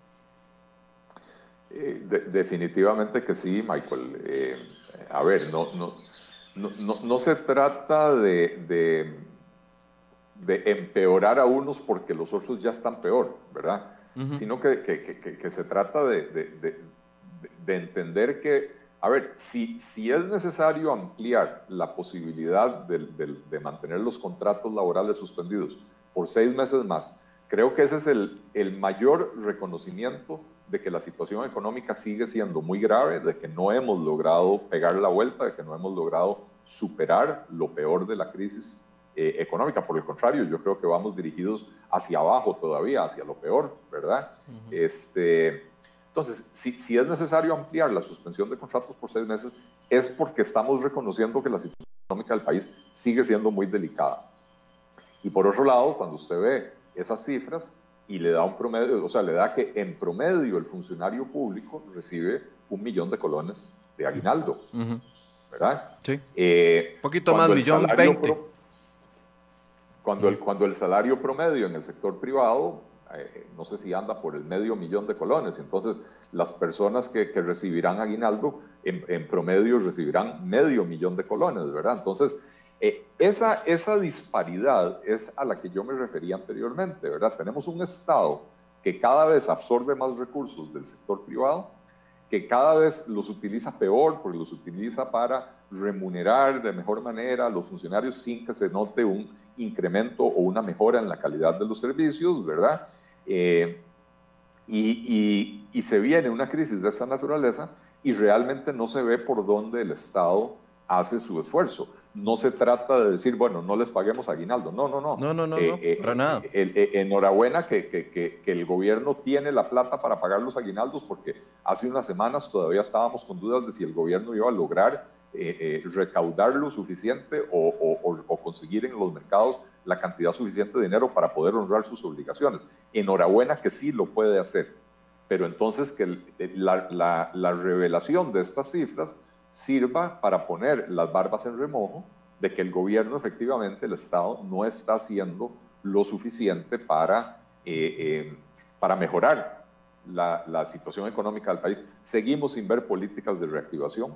Eh, definitivamente que sí, Michael. a ver, no, no, no, no, se trata de de empeorar a unos porque los otros ya están peor, ¿verdad? Sino que, que, que, se trata de, de, de, entender que, a ver, si, si es necesario ampliar la posibilidad de, mantener los contratos laborales suspendidos por seis meses más, creo que ese es el, el mayor reconocimiento de que la situación económica sigue siendo muy grave, de que no hemos logrado pegar la vuelta, de que no hemos logrado superar lo peor de la crisis eh, económica. Por el contrario, yo creo que vamos dirigidos hacia abajo todavía, hacia lo peor, ¿verdad? este, entonces, si, si, es necesario ampliar la suspensión de contratos por seis meses, es porque estamos reconociendo que la situación económica del país sigue siendo muy delicada. Y por otro lado, cuando usted ve esas cifras y le da un promedio, o sea, le da que en promedio el funcionario público recibe un millón de colones de aguinaldo, ¿verdad? Sí. Eh, un poquito más, millón veinte. Cuando, el, cuando el salario promedio en el sector privado, eh, no sé si anda por el medio millón de colones, entonces las personas que, que recibirán aguinaldo en, en, promedio recibirán medio millón de colones, ¿verdad? Entonces, eh, esa, esa disparidad es a la que yo me refería anteriormente, ¿verdad? Tenemos un Estado que cada vez absorbe más recursos del sector privado, que cada vez los utiliza peor, porque los utiliza para remunerar de mejor manera a los funcionarios sin que se note un incremento o una mejora en la calidad de los servicios, ¿verdad? Eh, y, y, se viene una crisis de esta naturaleza y realmente no se ve por dónde el Estado hace su esfuerzo. No se trata de decir, bueno, no les paguemos aguinaldo. No, no, no. No, no, no, eh, eh, para nada. enhorabuena que, que, que, que, el gobierno tiene la plata para pagar los aguinaldos, porque hace unas semanas todavía estábamos con dudas de si el gobierno iba a lograr eh, eh, recaudar lo suficiente o, conseguir en los mercados la cantidad suficiente de dinero para poder honrar sus obligaciones. Enhorabuena que sí lo puede hacer, pero entonces que la, revelación de estas cifras sirva para poner las barbas en remojo de que el gobierno efectivamente, el Estado, no está haciendo lo suficiente para, eh, para mejorar la, la, situación económica del país. Seguimos sin ver políticas de reactivación.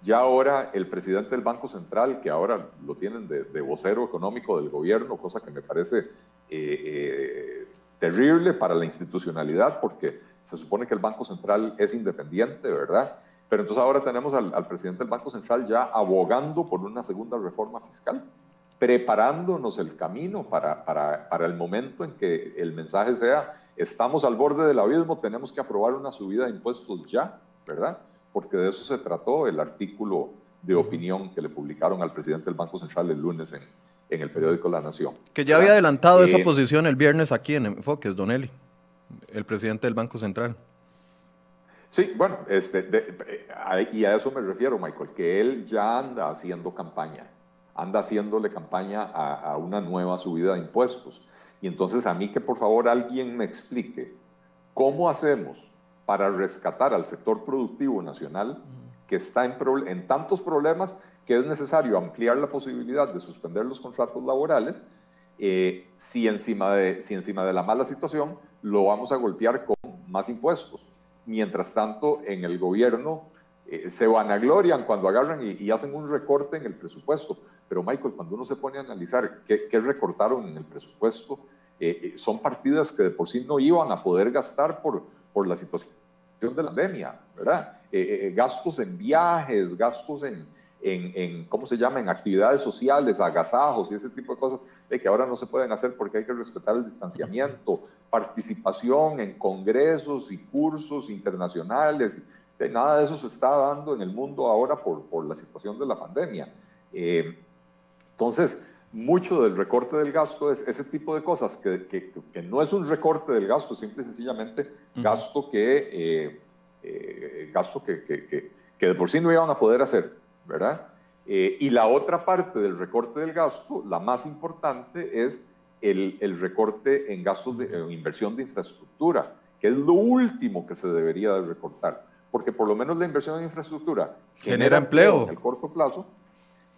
Ya ahora el presidente del Banco Central, que ahora lo tienen de, vocero económico del gobierno, cosa que me parece eh, eh, terrible para la institucionalidad, porque se supone que el Banco Central es independiente, ¿verdad? Pero entonces ahora tenemos al, presidente del Banco Central ya abogando por una segunda reforma fiscal, preparándonos el camino para, para, para el momento en que el mensaje sea, estamos al borde del abismo, tenemos que aprobar una subida de impuestos ya, ¿verdad? porque de eso se trató el artículo de opinión que le publicaron al presidente del Banco Central el lunes en, en el periódico La Nación. Que ya había adelantado esa eh, posición el viernes aquí en Enfoques, Don Eli, el presidente del Banco Central. Sí, bueno, este, y a eso me refiero, Michael, que él ya anda haciendo campaña, anda haciéndole campaña a, a una nueva subida de impuestos. Y entonces a mí que por favor alguien me explique cómo hacemos para rescatar al sector productivo nacional que está en, en tantos problemas que es necesario ampliar la posibilidad de suspender los contratos laborales, eh, si, encima de, si encima de la mala situación lo vamos a golpear con más impuestos. Mientras tanto, en el gobierno eh, se vanaglorian cuando agarran y, hacen un recorte en el presupuesto. Pero Michael, cuando uno se pone a analizar qué, recortaron en el presupuesto, eh, son partidas que de por sí no iban a poder gastar por, por la situación de la pandemia, ¿verdad? Eh, eh, eh, gastos en viajes, gastos en, en, en, ¿cómo se llama?, en actividades sociales, agasajos y ese tipo de cosas que ahora no se pueden hacer porque hay que respetar el distanciamiento, participación en congresos y cursos internacionales, nada de eso se está dando en el mundo ahora por, por la situación de la pandemia. entonces, mucho del recorte del gasto es ese tipo de cosas que, que, no es un recorte del gasto, simple y sencillamente gasto que, eh, gasto que, que, que, de por sí no iban a poder hacer, ¿verdad? y la otra parte del recorte del gasto, la más importante, es el, el recorte en gastos de en inversión de infraestructura, que es lo último que se debería de recortar, porque por lo menos la inversión en infraestructura genera, empleo. en el corto plazo,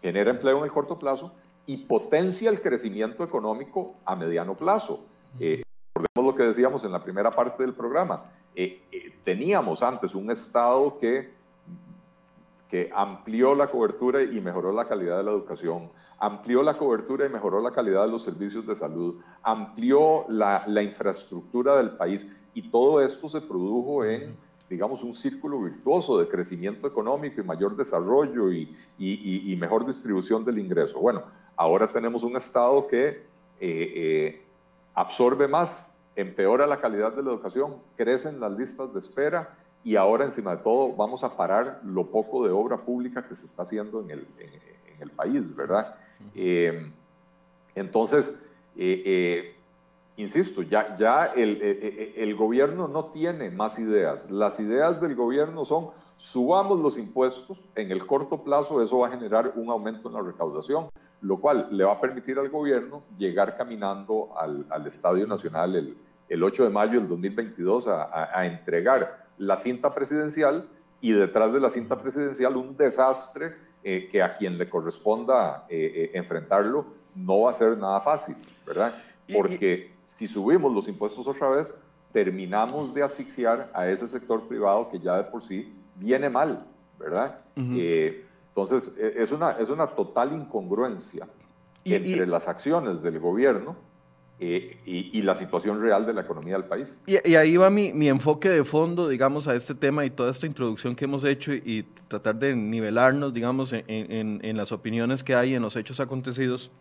genera empleo en el corto plazo y potencia el crecimiento económico a mediano plazo. Eh, recordemos lo que decíamos en la primera parte del programa. Eh, eh, teníamos antes un Estado que, que amplió la cobertura y mejoró la calidad de la educación, amplió la cobertura y mejoró la calidad de los servicios de salud, amplió la, infraestructura del país y todo esto se produjo en digamos, un círculo virtuoso de crecimiento económico y mayor desarrollo y mejor distribución del ingreso. Bueno, ahora tenemos un Estado que eh, eh, absorbe más, empeora la calidad de la educación, crecen las listas de espera y ahora encima de todo vamos a parar lo poco de obra pública que se está haciendo en el, en, el país, ¿verdad? Eh, entonces, insisto, ya, ya el, eh, eh, eh, el, gobierno no tiene más ideas. Las ideas del gobierno son subamos los impuestos, en el corto plazo eso va a generar un aumento en la recaudación, lo cual le va a permitir al gobierno llegar caminando al, al Estadio Nacional el, el, 8 de mayo del 2022 a, a, entregar la cinta presidencial y detrás de la cinta presidencial un desastre que a quien le corresponda enfrentarlo no va a ser nada fácil, ¿verdad? Porque si subimos los impuestos otra vez, terminamos de asfixiar a ese sector privado que ya de por sí viene mal, ¿verdad? Eh, entonces, e, es una, es una total incongruencia entre las acciones del gobierno eh, y, la situación real de la economía del país. Y, ahí va mi, mi, enfoque de fondo, digamos, a este tema y toda esta introducción que hemos hecho y, tratar de nivelarnos, digamos, en, en, en las opiniones que hay en los hechos acontecidos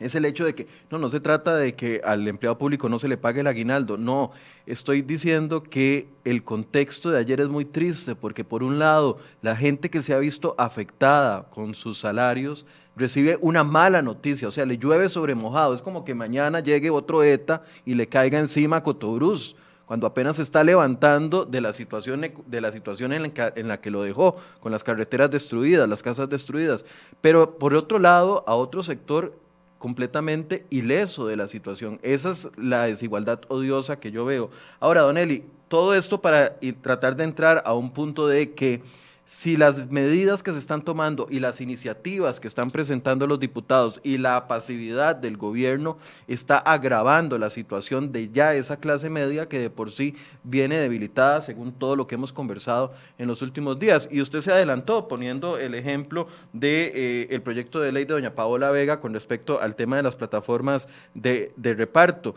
es el hecho de que no, no se trata de que al empleado público no se le pague el aguinaldo, no, estoy diciendo que el contexto de ayer es muy triste porque por un lado la gente que se ha visto afectada con sus salarios recibe una mala noticia, o sea, le llueve sobre mojado, es como que mañana llegue otro ETA y le caiga encima a Cotobruz cuando apenas se está levantando de la situación, de la situación en, la en la que lo dejó, con las carreteras destruidas, las casas destruidas. Pero por otro lado, a otro sector completamente ileso de la situación. Esa es la desigualdad odiosa que yo veo. Ahora, Don Eli, todo esto para tratar de entrar a un punto de que si las medidas que se están tomando y las iniciativas que están presentando los diputados y la pasividad del gobierno está agravando la situación de ya esa clase media que de por sí viene debilitada según todo lo que hemos conversado en los últimos días. Y usted se adelantó poniendo el ejemplo de eh, el proyecto de ley de doña Paola Vega con respecto al tema de las plataformas de reparto.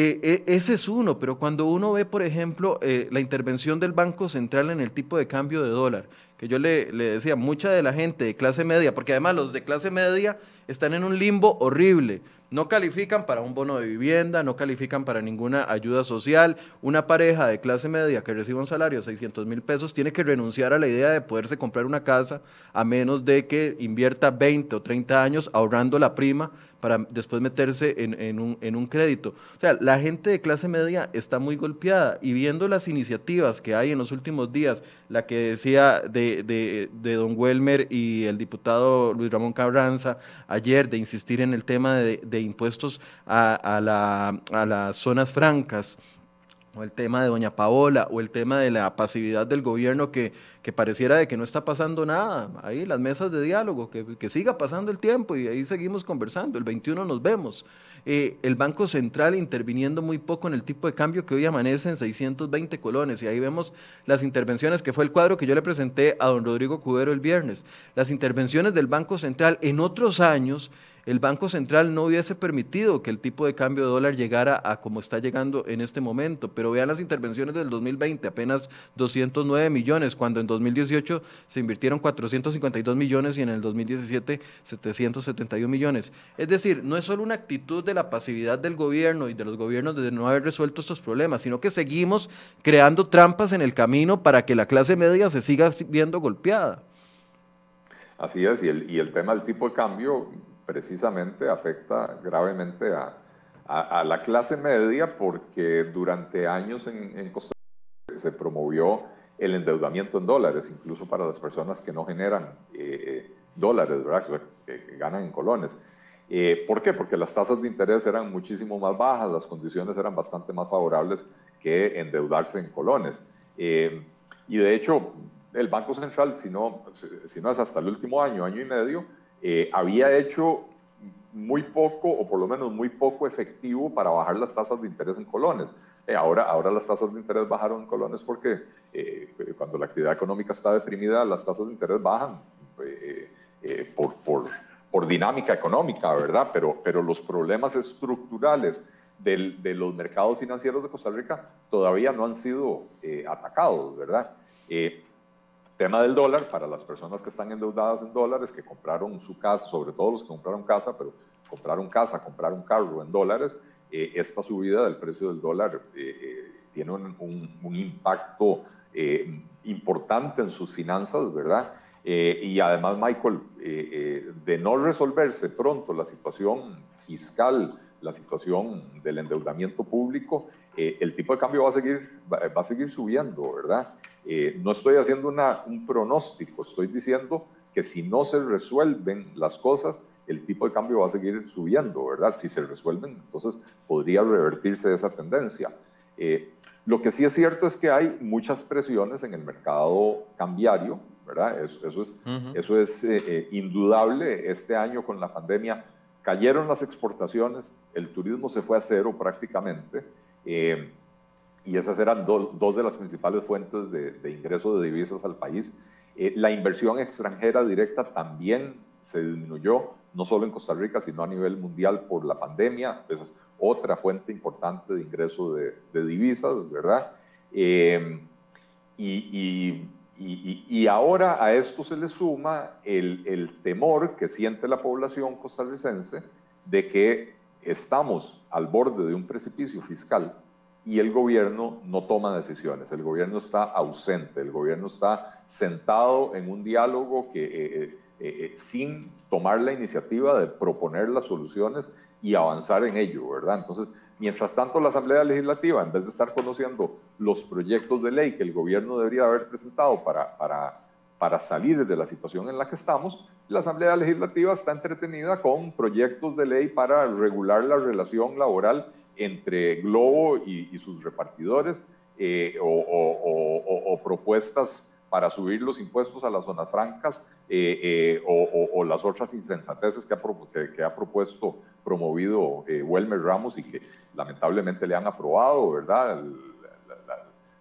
Eh, eh, ese es uno, pero cuando uno ve, por ejemplo, eh, la intervención del Banco Central en el tipo de cambio de dólar, que yo le, le, decía, mucha de la gente de clase media, porque además los de clase media están en un limbo horrible, no califican para un bono de vivienda, no califican para ninguna ayuda social. Una pareja de clase media que reciba un salario de 600 mil pesos tiene que renunciar a la idea de poderse comprar una casa a menos de que invierta 20 o 30 años ahorrando la prima para después meterse en, un, en un crédito. O sea, la gente de clase media está muy golpeada y viendo las iniciativas que hay en los últimos días, la que decía de, de, de don Welmer y el diputado Luis Ramón Cabranza ayer de insistir en el tema de impuestos a, la, a las zonas francas, o el tema de doña Paola, o el tema de la pasividad del gobierno que, que pareciera de que no está pasando nada. Ahí las mesas de diálogo, que, que siga pasando el tiempo y ahí seguimos conversando. El 21 nos vemos. Eh, el Banco Central interviniendo muy poco en el tipo de cambio que hoy amanece en 620 colones. Y ahí vemos las intervenciones, que fue el cuadro que yo le presenté a don Rodrigo Cubero el viernes. Las intervenciones del Banco Central en otros años el Banco Central no hubiese permitido que el tipo de cambio de dólar llegara a como está llegando en este momento. Pero vean las intervenciones del 2020, apenas 209 millones, cuando en 2018 se invirtieron 452 millones y en el 2017 771 millones. Es decir, no es solo una actitud de la pasividad del gobierno y de los gobiernos de no haber resuelto estos problemas, sino que seguimos creando trampas en el camino para que la clase media se siga viendo golpeada. Así es, y el, y el tema del tipo de cambio precisamente afecta gravemente a, a, la clase media porque durante años en, Costa Rica se promovió el endeudamiento en dólares, incluso para las personas que no generan eh, dólares, ¿verdad? Que, ganan en colones. Eh, ¿Por qué? Porque las tasas de interés eran muchísimo más bajas, las condiciones eran bastante más favorables que endeudarse en colones. Eh, y de hecho, el Banco Central, si no, si no es hasta el último año, año y medio, había hecho muy poco, o por lo menos muy poco efectivo para bajar las tasas de interés en colones. Eh, ahora, ahora las tasas de interés bajaron en colones porque eh, cuando la actividad económica está deprimida, las tasas de interés bajan eh, por, por, por, dinámica económica, ¿verdad? Pero, pero los problemas estructurales del, de los mercados financieros de Costa Rica todavía no han sido atacados, ¿verdad? Tema del dólar, para las personas que están endeudadas en dólares, que compraron su casa, sobre todo los que compraron casa, pero compraron casa, compraron carro en dólares, eh, esta subida del precio del dólar eh, eh, tiene un, impacto importante en sus finanzas, ¿verdad? y además, Michael, de no resolverse pronto la situación fiscal, la situación del endeudamiento público, el tipo de cambio va a seguir, va, a seguir subiendo, ¿verdad? No estoy haciendo una, un pronóstico, estoy diciendo que si no se resuelven las cosas, el tipo de cambio va a seguir subiendo, ¿verdad? Si se resuelven, entonces podría revertirse esa tendencia. Eh, lo que sí es cierto es que hay muchas presiones en el mercado cambiario, ¿verdad? Eso, es, eso es eh, eh, indudable. Este año con la pandemia cayeron las exportaciones, el turismo se fue a cero prácticamente, y esas eran dos de las principales fuentes de, de ingreso de divisas al país. la inversión extranjera directa también se disminuyó no solo en Costa Rica, sino a nivel mundial por la pandemia. Esa es otra fuente importante de ingreso de, divisas, ¿verdad? Eh, y, y, ahora a esto se le suma el, el, temor que siente la población costarricense de que estamos al borde de un precipicio fiscal y el gobierno no toma decisiones, el gobierno está ausente, el gobierno está sentado en un diálogo que... Eh, eh, eh, sin tomar la iniciativa de proponer las soluciones y avanzar en ello, ¿verdad? Entonces, mientras tanto, la Asamblea Legislativa, en vez de estar conociendo los proyectos de ley que el gobierno debería haber presentado para, para, para salir de la situación en la que estamos, la Asamblea Legislativa está entretenida con proyectos de ley para regular la relación laboral entre Globo y, sus repartidores eh, o, propuestas para subir los impuestos a las zonas francas eh, eh, o, las otras insensateces que ha, que, ha propuesto, promovido eh, Welmer Ramos y que lamentablemente le han aprobado, ¿verdad?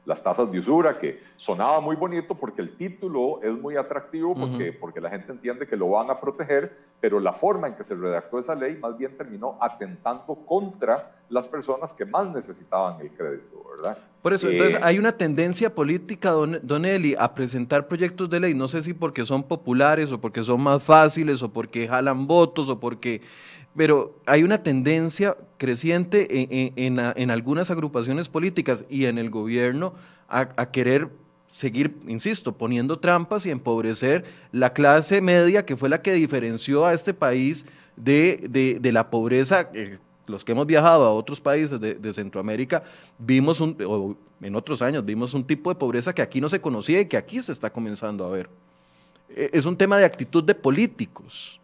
Las tasas de usura, que sonaba muy bonito porque el título es muy atractivo, porque, porque la gente entiende que lo van a proteger, pero la forma en que se redactó esa ley más bien terminó atentando contra las personas que más necesitaban el crédito, ¿verdad? Por eso, entonces eh, hay una tendencia política, don, don, Eli, a presentar proyectos de ley, no sé si porque son populares o porque son más fáciles o porque jalan votos o porque pero hay una tendencia creciente en, algunas agrupaciones políticas y en el gobierno a, querer seguir, insisto, poniendo trampas y empobrecer la clase media que fue la que diferenció a este país de, la pobreza. los que hemos viajado a otros países de, Centroamérica, vimos un, o en otros años, vimos un tipo de pobreza que aquí no se conocía y que aquí se está comenzando a ver. E, es un tema de actitud de políticos.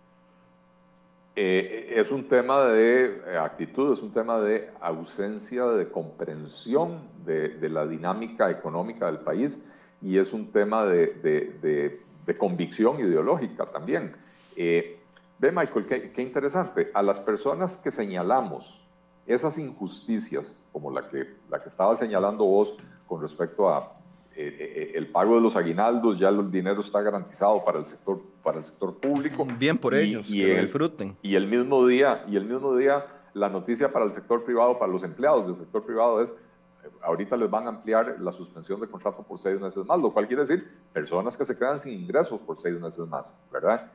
Eh, es un tema de eh, actitud, es un tema de ausencia de comprensión de, la dinámica económica del país y es un tema de, convicción ideológica también. Eh, ve, Michael, qué, qué, interesante. A las personas que señalamos esas injusticias, como la que, la que estaba señalando vos con respecto a eh, eh, el pago de los aguinaldos, ya el dinero está garantizado para el sector, para el sector público. Bien por ellos, y, que el, disfruten. Y el mismo día, y el mismo día, la noticia para el sector privado, para los empleados del sector privado es, eh, ahorita les van a ampliar la suspensión de contrato por seis meses más, lo cual quiere decir personas que se quedan sin ingresos por seis meses más, ¿verdad?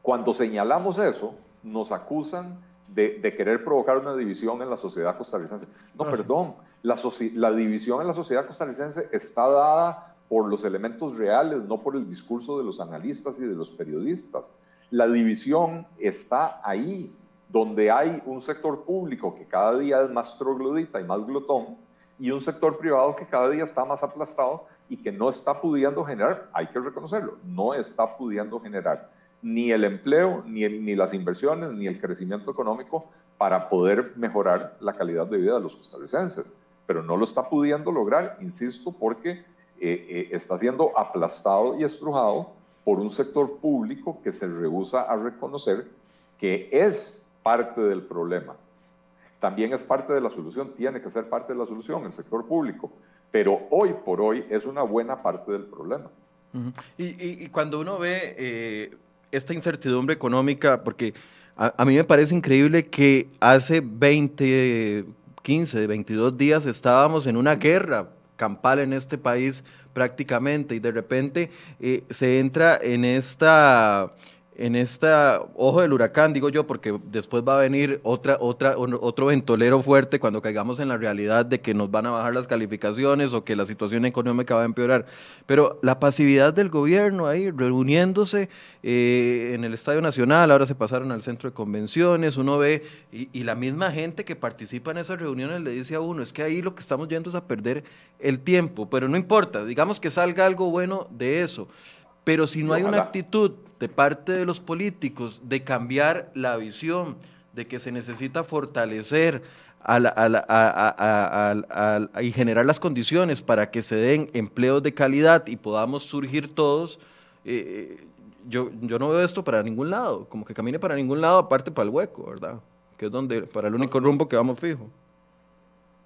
cuando señalamos eso, nos acusan de, de, querer provocar una división en la sociedad costarricense. No, perdón, la, división en la sociedad costarricense está dada por los elementos reales, no por el discurso de los analistas y de los periodistas. La división está ahí, donde hay un sector público que cada día es más troglodita y más glotón, y un sector privado que cada día está más aplastado y que no está pudiendo generar, hay que reconocerlo, no está pudiendo generar ni el empleo, ni, las inversiones, ni el crecimiento económico para poder mejorar la calidad de vida de los costarricenses. Pero no lo está pudiendo lograr, insisto, porque eh, eh, está siendo aplastado y estrujado por un sector público que se rehúsa a reconocer que es parte del problema. También es parte de la solución, tiene que ser parte de la solución el sector público, pero hoy por hoy es una buena parte del problema. y, cuando uno ve eh, esta incertidumbre económica, porque a, mí me parece increíble que hace 20, 15, 22 días estábamos en una guerra campal en este país prácticamente y de repente eh, se entra en esta en esta ojo del huracán, digo yo, porque después va a venir otra, otra, otro ventolero fuerte cuando caigamos en la realidad de que nos van a bajar las calificaciones o que la situación económica va a empeorar. Pero la pasividad del gobierno ahí, reuniéndose eh, en el Estadio Nacional, ahora se pasaron al centro de convenciones, uno ve, y, y la misma gente que participa en esas reuniones le dice a uno, es que ahí lo que estamos yendo es a perder el tiempo, pero no importa, digamos que salga algo bueno de eso. Pero si no hay una actitud de parte de los políticos de cambiar la visión, de que se necesita fortalecer y generar las condiciones para que se den empleos de calidad y podamos surgir todos, eh, eh, yo, yo no veo esto para ningún lado, como que camine para ningún lado aparte para el hueco, ¿verdad? Que es donde, para el único rumbo que vamos fijo.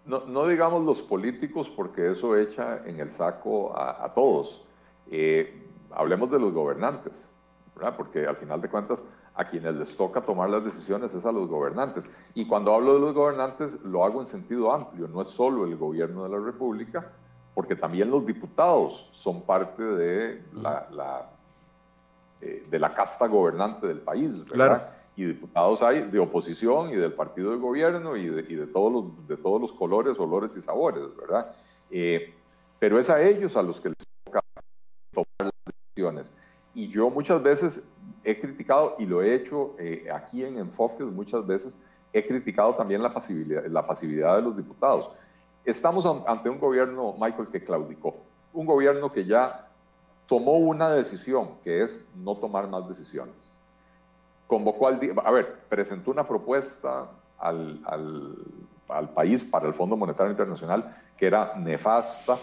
No, no digamos los políticos porque eso echa en el saco a, todos. Eh, hablemos de los gobernantes, ¿verdad? porque al final de cuentas a quienes les toca tomar las decisiones es a los gobernantes. Y cuando hablo de los gobernantes lo hago en sentido amplio, no es solo el gobierno de la República, porque también los diputados son parte de la, eh, de la casta gobernante del país, ¿verdad? Y diputados hay de oposición y del partido de gobierno y de, y de todos, los, de todos los colores, olores y sabores, ¿verdad? Eh, pero es a ellos a los que les y yo muchas veces he criticado, y lo he hecho eh, aquí en Enfoques, muchas veces he criticado también la pasividad, la pasividad de los diputados. Estamos ante un gobierno, Michael, que claudicó, un gobierno que ya tomó una decisión, que es no tomar más decisiones. Convocó al, a ver, presentó una propuesta al, al, al país para el Fondo Monetario Internacional que era nefasta.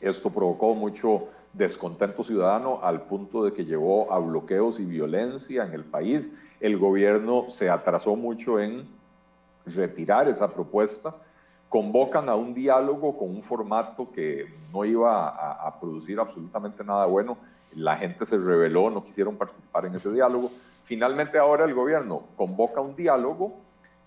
Esto provocó mucho descontento ciudadano al punto de que llevó a bloqueos y violencia en el país. El gobierno se atrasó mucho en retirar esa propuesta. Convocan a un diálogo con un formato que no iba a, producir absolutamente nada bueno. La gente se rebeló, no quisieron participar en ese diálogo. Finalmente ahora el gobierno convoca un diálogo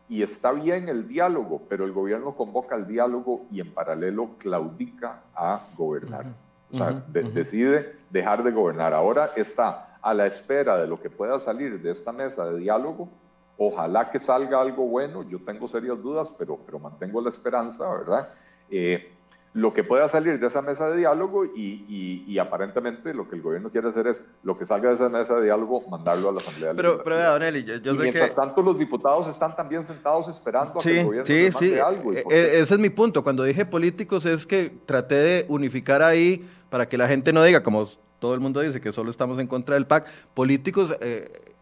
y está bien el diálogo, pero el gobierno convoca el diálogo y en paralelo claudica a gobernar. O sea, decide dejar de gobernar. Ahora está a la espera de lo que pueda salir de esta mesa de diálogo. Ojalá que salga algo bueno. Yo tengo serias dudas, pero, pero mantengo la esperanza, ¿verdad? Eh, lo que pueda salir de esa mesa de diálogo y, y, aparentemente lo que el gobierno quiere hacer es lo que salga de esa mesa de diálogo mandarlo a la Asamblea Pero, pero Don Eli, yo, yo y mientras tanto los diputados están también sentados esperando a que el gobierno sí, sí. algo. E, e, ese es mi punto. Cuando dije políticos es que traté de unificar ahí para que la gente no diga, como todo el mundo dice, que solo estamos en contra del PAC, políticos... Eh,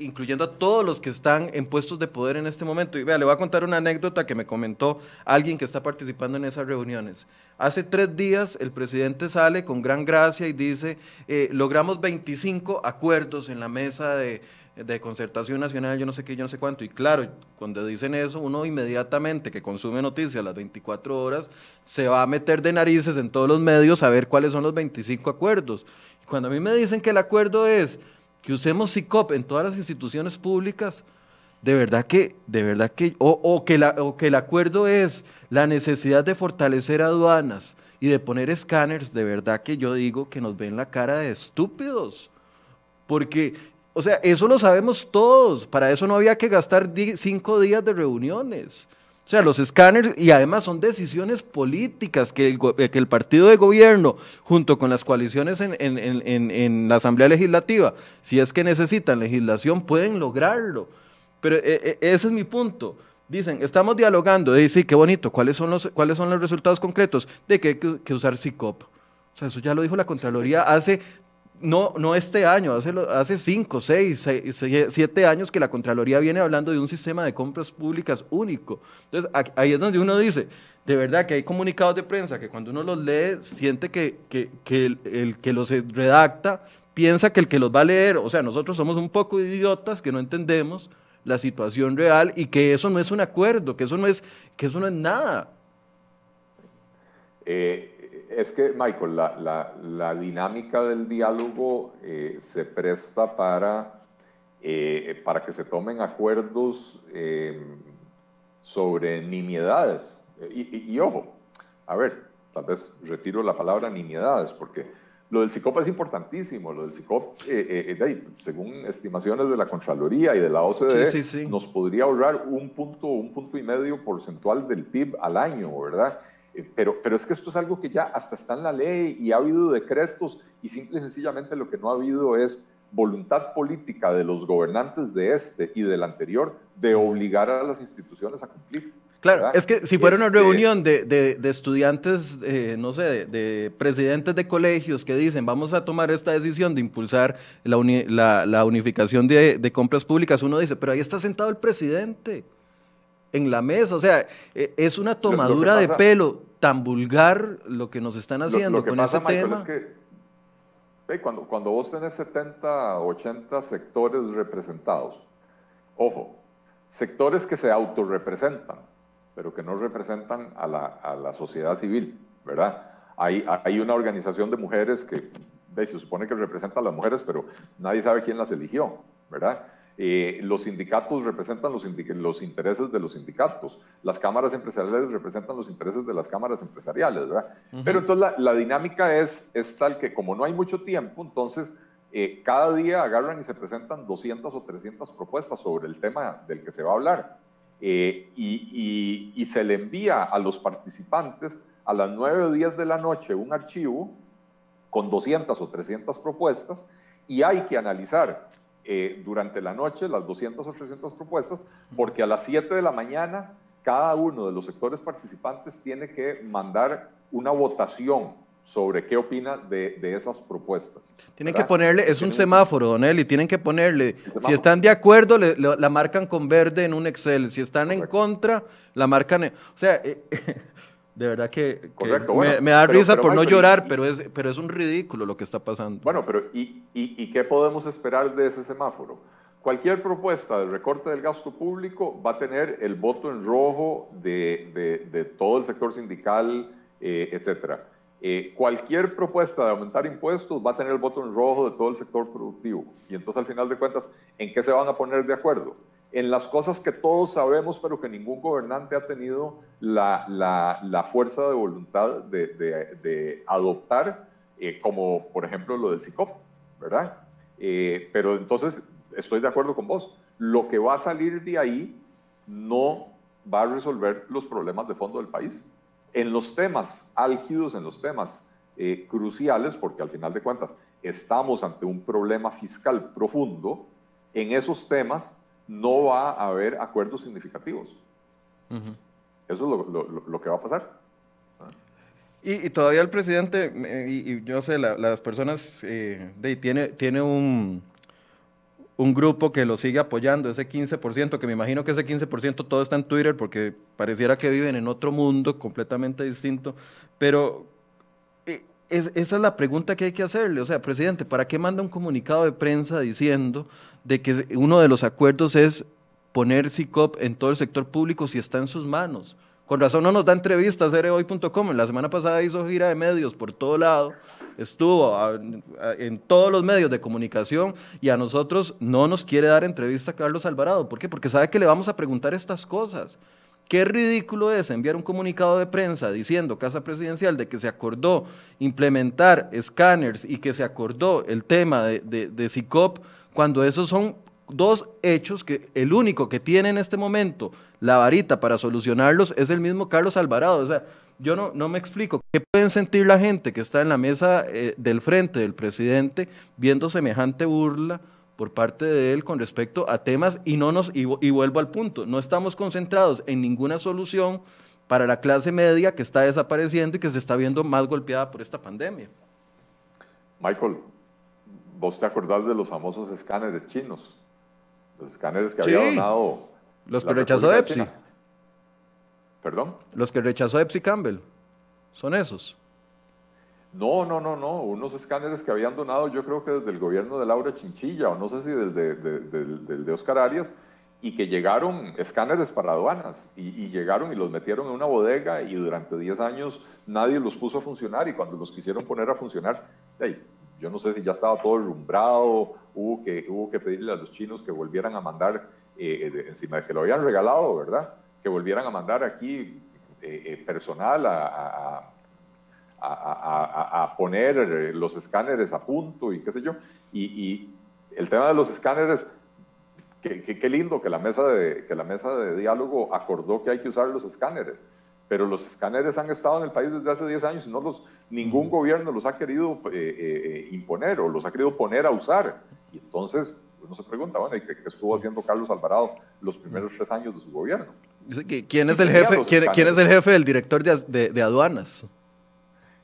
incluyendo a todos los que están en puestos de poder en este momento. Y vea, le voy a contar una anécdota que me comentó alguien que está participando en esas reuniones. Hace tres días el presidente sale con gran gracia y dice, eh, logramos 25 acuerdos en la mesa de, de concertación nacional, yo no sé qué, yo no sé cuánto. Y claro, cuando dicen eso, uno inmediatamente que consume noticias las 24 horas, se va a meter de narices en todos los medios a ver cuáles son los 25 acuerdos. Cuando a mí me dicen que el acuerdo es que usemos SICOP en todas las instituciones públicas, de verdad que, de verdad que, o, que o que el acuerdo es la necesidad de fortalecer aduanas y de poner escáneres, de verdad que yo digo que nos ven la cara de estúpidos. Porque, o sea, eso lo sabemos todos, para eso no había que gastar cinco días de reuniones. O sea, los escáneres, y además son decisiones políticas que el, que el partido de gobierno, junto con las coaliciones en, en, en, en, la Asamblea Legislativa, si es que necesitan legislación, pueden lograrlo. Pero eh, eh, ese es mi punto. Dicen, estamos dialogando, y sí, qué bonito, ¿cuáles son los, cuáles son los resultados concretos? De que hay que, usar CICOP. O sea, eso ya lo dijo la Contraloría hace, no, no este año, hace, hace cinco, seis, siete años que la Contraloría viene hablando de un sistema de compras públicas único. Entonces, ahí es donde uno dice, de verdad que hay comunicados de prensa que cuando uno los lee siente que, el, el, que los redacta piensa que el que los va a leer, o sea, nosotros somos un poco idiotas que no entendemos la situación real y que eso no es un acuerdo, que eso no es, que eso no es nada. Eh, es que, Michael, la, dinámica del diálogo eh, se presta para, eh, para que se tomen acuerdos sobre nimiedades. Y, y, ojo, a ver, tal vez retiro la palabra nimiedades, porque lo del CICOP es importantísimo. Lo del CICOP, eh, eh, eh, según estimaciones de la Contraloría y de la OCDE, nos podría ahorrar un punto, un punto y medio porcentual del PIB al año, ¿verdad? Pero, pero es que esto es algo que ya hasta está en la ley y ha habido decretos y simple y sencillamente lo que no ha habido es voluntad política de los gobernantes de este y del anterior de obligar a las instituciones a cumplir. Claro, es que si fuera una este reunión de, de, estudiantes, eh, no sé, de, presidentes de colegios que dicen, vamos a tomar esta decisión de impulsar la, la, unificación de, compras públicas, uno dice, pero ahí está sentado el presidente en la mesa, o sea, e, es una tomadura de pelo tan vulgar lo que nos están haciendo con ese tema. Es que, cuando, cuando vos tenés 70, 80 sectores representados, ojo, sectores que se autorrepresentan, pero que no representan a la, a la sociedad civil, ¿verdad? Hay, hay, una organización de mujeres que se supone que representa a las mujeres, pero nadie sabe quién las eligió, ¿verdad? Eh, los sindicatos representan los, los, intereses de los sindicatos, las cámaras empresariales representan los intereses de las cámaras empresariales, ¿verdad? Pero entonces la, la, dinámica es, es tal que como no hay mucho tiempo, entonces eh, cada día agarran y se presentan 200 o 300 propuestas sobre el tema del que se va a hablar. Eh, y, se le envía a los participantes a las 9 o 10 de la noche un archivo con 200 o 300 propuestas y hay que analizar eh, durante la noche las 200 o 300 propuestas porque a las 7 de la mañana cada uno de los sectores participantes tiene que mandar una votación sobre qué opina de, esas propuestas. Tienen que ponerle, es un semáforo, Don Eli, tienen que ponerle, si están de acuerdo, la marcan con verde en un Excel, si están en contra, la marcan, o sea, eh, de verdad que, me, da risa por no llorar, pero, es, pero es un ridículo lo que está pasando. Bueno, pero ¿y, y, qué podemos esperar de ese semáforo? Cualquier propuesta de recorte del gasto público va a tener el voto en rojo de, de, todo el sector sindical, eh, etcétera. Eh, cualquier propuesta de aumentar impuestos va a tener el voto en rojo de todo el sector productivo. Y entonces, al final de cuentas, ¿en qué se van a poner de acuerdo? En las cosas que todos sabemos, pero que ningún gobernante ha tenido la, la, fuerza de voluntad de, de, adoptar, eh, como por ejemplo lo del CICOP, ¿verdad? Eh, pero entonces, estoy de acuerdo con vos. Lo que va a salir de ahí no va a resolver los problemas de fondo del país en los temas álgidos, en los temas eh, cruciales, porque al final de cuentas estamos ante un problema fiscal profundo, en esos temas no va a haber acuerdos significativos. Eso es lo, que va a pasar. Y, todavía el presidente, y, yo sé, las personas, eh, de, tiene, tiene un, un grupo que lo sigue apoyando, ese 15%, que me imagino que ese 15% todo está en Twitter porque pareciera que viven en otro mundo completamente distinto, pero eh, esa es la pregunta que hay que hacerle. O sea, presidente, ¿para qué manda un comunicado de prensa diciendo de que uno de los acuerdos es poner CICOP en todo el sector público si está en sus manos? Con razón no nos da entrevistas hoy.com. La semana pasada hizo gira de medios por todo lado, estuvo en todos los medios de comunicación y a nosotros no nos quiere dar entrevista Carlos Alvarado. ¿Por qué? Porque sabe que le vamos a preguntar estas cosas. Qué ridículo es enviar un comunicado de prensa diciendo, Casa Presidencial, de que se acordó implementar escáneres y que se acordó el tema de, de, CICOP, cuando esos son dos hechos que el único que tiene en este momento la varita para solucionarlos es el mismo Carlos Alvarado. O sea, yo no, no me explico. ¿Qué pueden sentir la gente que está en la mesa eh, del frente del presidente viendo semejante burla por parte de él con respecto a temas y no nos y, vuelvo al punto, no estamos concentrados en ninguna solución para la clase media que está desapareciendo y que se está viendo más golpeada por esta pandemia. Michael, vos te acordás de los famosos escáneres chinos, los escáneres que había donado los que rechazó Epsi. ¿Perdón? Los que rechazó Epsi Campbell. Son esos. No, no, no, no. Unos escáneres que habían donado, yo creo que desde el gobierno de Laura Chinchilla, o no sé si desde de, Oscar Arias, y que llegaron escáneres para aduanas, y, llegaron y los metieron en una bodega, y durante 10 años nadie los puso a funcionar, y cuando los quisieron poner a funcionar, yo no sé si ya estaba todo rumbrado, hubo que, hubo que pedirle a los chinos que volvieran a mandar, eh, encima de que lo habían regalado, ¿verdad? Que volvieran a mandar aquí eh, eh, personal a, poner los escáneres a punto y qué sé yo. Y, el tema de los escáneres, qué lindo que la, mesa de, que la mesa de diálogo acordó que hay que usar los escáneres, pero los escáneres han estado en el país desde hace 10 años y no los, ningún gobierno los ha querido eh, imponer o los ha querido poner a usar. Y entonces uno se pregunta, bueno, ¿y qué, estuvo haciendo Carlos Alvarado los primeros tres años de su gobierno? ¿Quién, es, el jefe, ¿quién, es el jefe del director de, aduanas?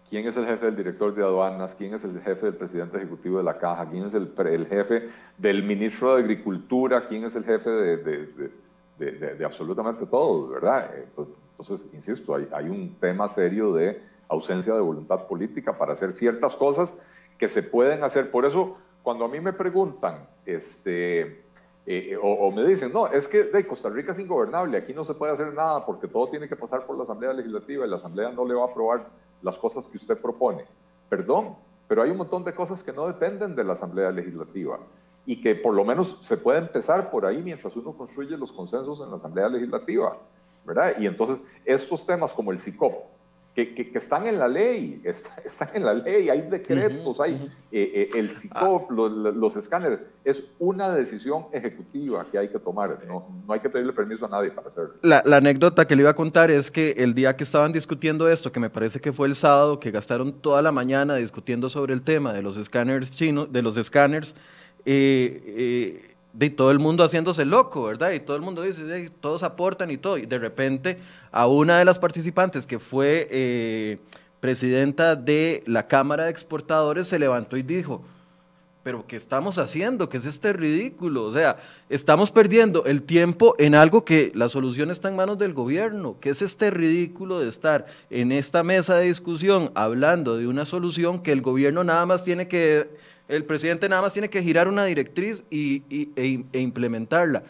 ¿Quién es el jefe del director de aduanas? ¿Quién es el jefe del presidente ejecutivo de la caja? ¿Quién es el, el jefe del ministro de Agricultura? ¿Quién es el jefe de, de absolutamente todo? ¿Verdad? Eh, pues, entonces, insisto, hay, hay un tema serio de ausencia de voluntad política para hacer ciertas cosas que se pueden hacer. Por eso, cuando a mí me preguntan, este, eh, o, me dicen, no, es que de Costa Rica es ingobernable, aquí no se puede hacer nada porque todo tiene que pasar por la Asamblea Legislativa y la Asamblea no le va a aprobar las cosas que usted propone. Perdón, pero hay un montón de cosas que no dependen de la Asamblea Legislativa y que por lo menos se puede empezar por ahí mientras uno construye los consensos en la Asamblea Legislativa, ¿verdad? Y entonces estos temas como el CICOP, que, están en la ley, están en la ley, hay decretos, hay eh, eh, el CICOP, los, escáneres, es una decisión ejecutiva que hay que tomar, no, no hay que pedirle permiso a nadie para hacerlo. La, anécdota que le iba a contar es que el día que estaban discutiendo esto, que me parece que fue el sábado, que gastaron toda la mañana discutiendo sobre el tema de los escáneres chinos, de los escáneres, eh, de todo el mundo haciéndose loco, ¿verdad? Y todo el mundo dice, todos aportan y todo. Y de repente a una de las participantes que fue eh, presidenta de la Cámara de Exportadores se levantó y dijo, pero ¿qué estamos haciendo? ¿Qué es este ridículo? O sea, estamos perdiendo el tiempo en algo que la solución está en manos del gobierno. ¿Qué es este ridículo de estar en esta mesa de discusión hablando de una solución que el gobierno nada más tiene que el presidente nada más tiene que girar una directriz y, e, e, implementarla.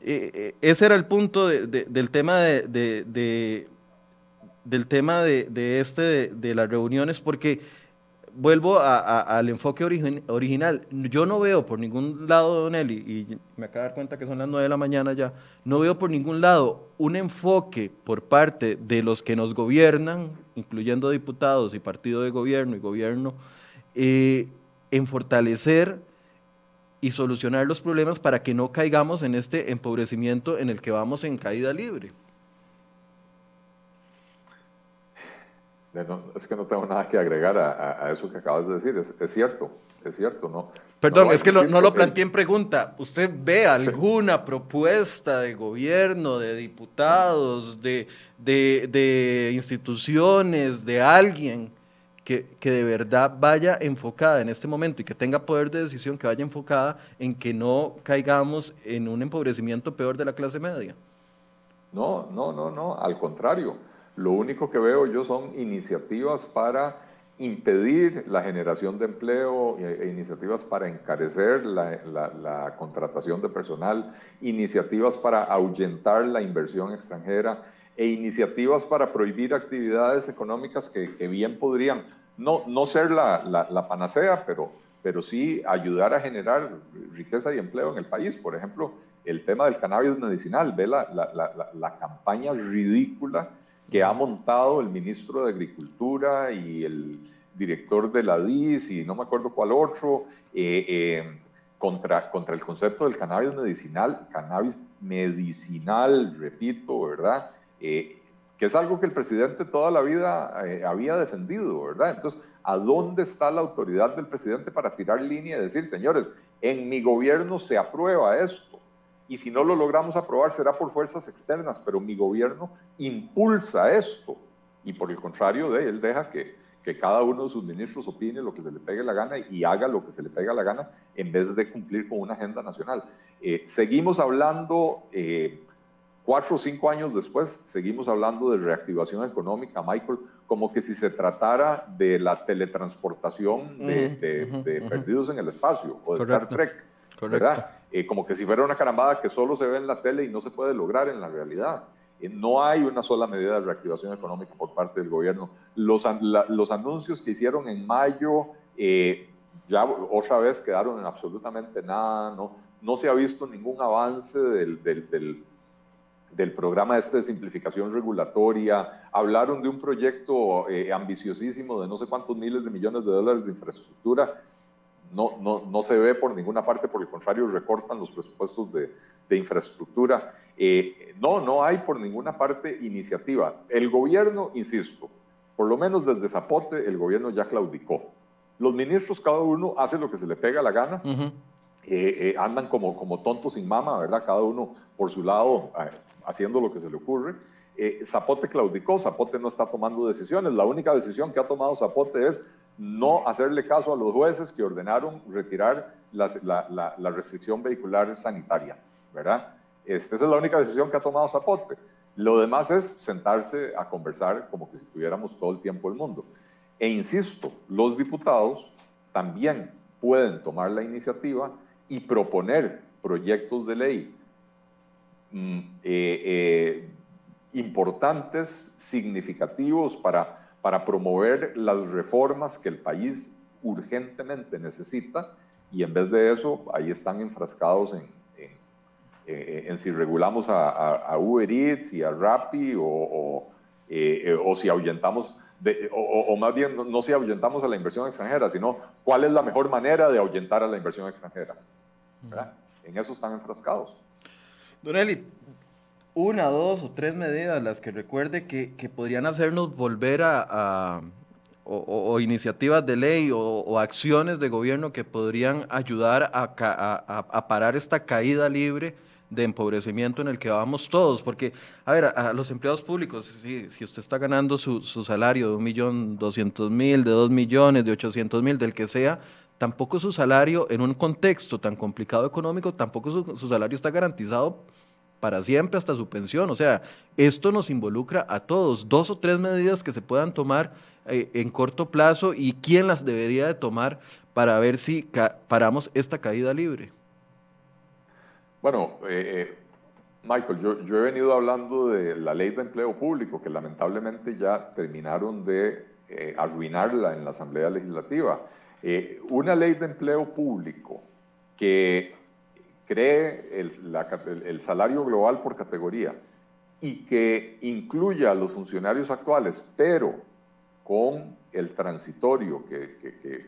Eh, eh, ese era el punto del tema de, del tema de, este de, las reuniones, porque vuelvo al enfoque original. Yo no veo por ningún lado, Don Eli, y me acabo de dar cuenta que son las nueve de la mañana ya, no veo por ningún lado un enfoque por parte de los que nos gobiernan, incluyendo diputados y partido de gobierno y gobierno, eh, en fortalecer y solucionar los problemas para que no caigamos en este empobrecimiento en el que vamos en caída libre. es que no tengo nada que agregar a, eso que acabas de decir, es, cierto, es cierto, ¿no? Perdón, es que no, lo planteé en pregunta. ¿Usted ve alguna propuesta de gobierno, de diputados, de, de instituciones, de alguien que, de verdad vaya enfocada en este momento y que tenga poder de decisión, que vaya enfocada en que no caigamos en un empobrecimiento peor de la clase media. No, no, no, no, al contrario. Lo único que veo yo son iniciativas para impedir la generación de empleo, e, iniciativas para encarecer la, la, contratación de personal, iniciativas para ahuyentar la inversión extranjera e iniciativas para prohibir actividades económicas que, que bien podrían no, no ser la, la, panacea, pero, pero sí ayudar a generar riqueza y empleo en el país. Por ejemplo, el tema del cannabis medicinal, ve la, la, campaña ridícula que ha montado el ministro de Agricultura y el director de la DIS y no me acuerdo cuál otro, eh, eh, contra, contra el concepto del cannabis medicinal, cannabis medicinal, repito, ¿verdad? Eh, que es algo que el presidente toda la vida eh, había defendido, ¿verdad? Entonces, ¿A dónde está la autoridad del presidente para tirar línea y decir, señores, en mi gobierno se aprueba esto? Y si no lo logramos aprobar será por fuerzas externas, pero mi gobierno impulsa esto. Y por el contrario de él deja que, que cada uno de sus ministros opine lo que se le pegue la gana y haga lo que se le pega la gana en vez de cumplir con una agenda nacional. Eh, seguimos hablando, eh, cuatro o cinco años después, seguimos hablando de reactivación económica, Michael, como que si se tratara de la teletransportación de, perdidos en el espacio o de Star Trek, ¿verdad? Eh, como que si fuera una carambada que solo se ve en la tele y no se puede lograr en la realidad. Eh, no hay una sola medida de reactivación económica por parte del gobierno. Los, los anuncios que hicieron en mayo eh, ya otra vez quedaron en absolutamente nada, no, no se ha visto ningún avance del, del, del del programa este de simplificación regulatoria, hablaron de un proyecto eh, ambiciosísimo de no sé cuántos miles de millones de dólares de infraestructura, no, no, no se ve por ninguna parte, por el contrario, recortan los presupuestos de, infraestructura. Eh, no, no hay por ninguna parte iniciativa. El gobierno, insisto, por lo menos desde Zapote, el gobierno ya claudicó. Los ministros, cada uno hace lo que se le pega la gana. Eh, andan como, como tontos sin mama, ¿verdad? Cada uno por su lado, haciendo lo que se le ocurre. Eh, Zapote claudicó, Zapote no está tomando decisiones. La única decisión que ha tomado Zapote es no hacerle caso a los jueces que ordenaron retirar la, la, restricción vehicular sanitaria, ¿verdad? Esta esa es la única decisión que ha tomado Zapote. Lo demás es sentarse a conversar como que si tuviéramos todo el tiempo del mundo. E insisto, los diputados también pueden tomar la iniciativa y proponer proyectos de ley Mm, eh, eh, importantes, significativos para, para promover las reformas que el país urgentemente necesita y en vez de eso ahí están enfrascados en, en, eh, si regulamos a, Uber Eats y a Rappi o, o, si ahuyentamos, de, o, más bien no, si ahuyentamos a la inversión extranjera, sino cuál es la mejor manera de ahuyentar a la inversión extranjera. En eso están enfrascados. Don Eli, una, dos o tres medidas las que recuerde que, podrían hacernos volver a, o, iniciativas de ley o, acciones de gobierno que podrían ayudar a, parar esta caída libre de empobrecimiento en el que vamos todos, porque, a ver, a, los empleados públicos, si, si usted está ganando su, salario de un millón doscientos mil, de dos millones, de ochocientos mil, del que sea, tampoco su salario, en un contexto tan complicado económico, tampoco su, salario está garantizado para siempre hasta su pensión. O sea, esto nos involucra a todos. Dos o tres medidas que se puedan tomar eh, en corto plazo y quién las debería de tomar para ver si paramos esta caída libre. Bueno, eh, eh, Michael, yo, yo, he venido hablando de la ley de empleo público, que lamentablemente ya terminaron de arruinarla en la Asamblea Legislativa. Eh, una ley de empleo público que cree el, salario global por categoría y que incluya a los funcionarios actuales, pero con el transitorio que,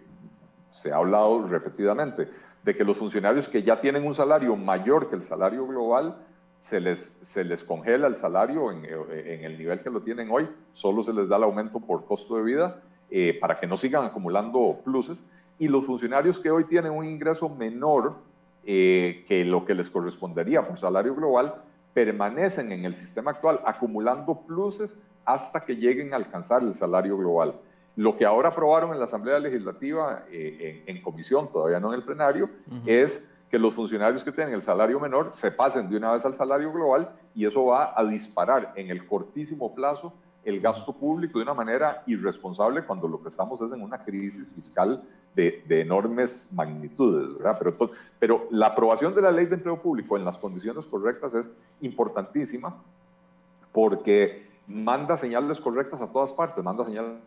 se ha hablado repetidamente, de que los funcionarios que ya tienen un salario mayor que el salario global, se les, se les congela el salario en, en, el nivel que lo tienen hoy, solo se les da el aumento por costo de vida eh, para que no sigan acumulando pluses. Y los funcionarios que hoy tienen un ingreso menor eh, que lo que les correspondería por salario global, permanecen en el sistema actual acumulando pluses hasta que lleguen a alcanzar el salario global. Lo que ahora aprobaron en la Asamblea Legislativa, eh, en, comisión, todavía no en el plenario, es que los funcionarios que tienen el salario menor se pasen de una vez al salario global y eso va a disparar en el cortísimo plazo el gasto público de una manera irresponsable cuando lo que estamos es en una crisis fiscal de, enormes magnitudes, ¿verdad? Pero, la aprobación de la ley de empleo público en las condiciones correctas es importantísima porque manda señales correctas a todas partes, manda señales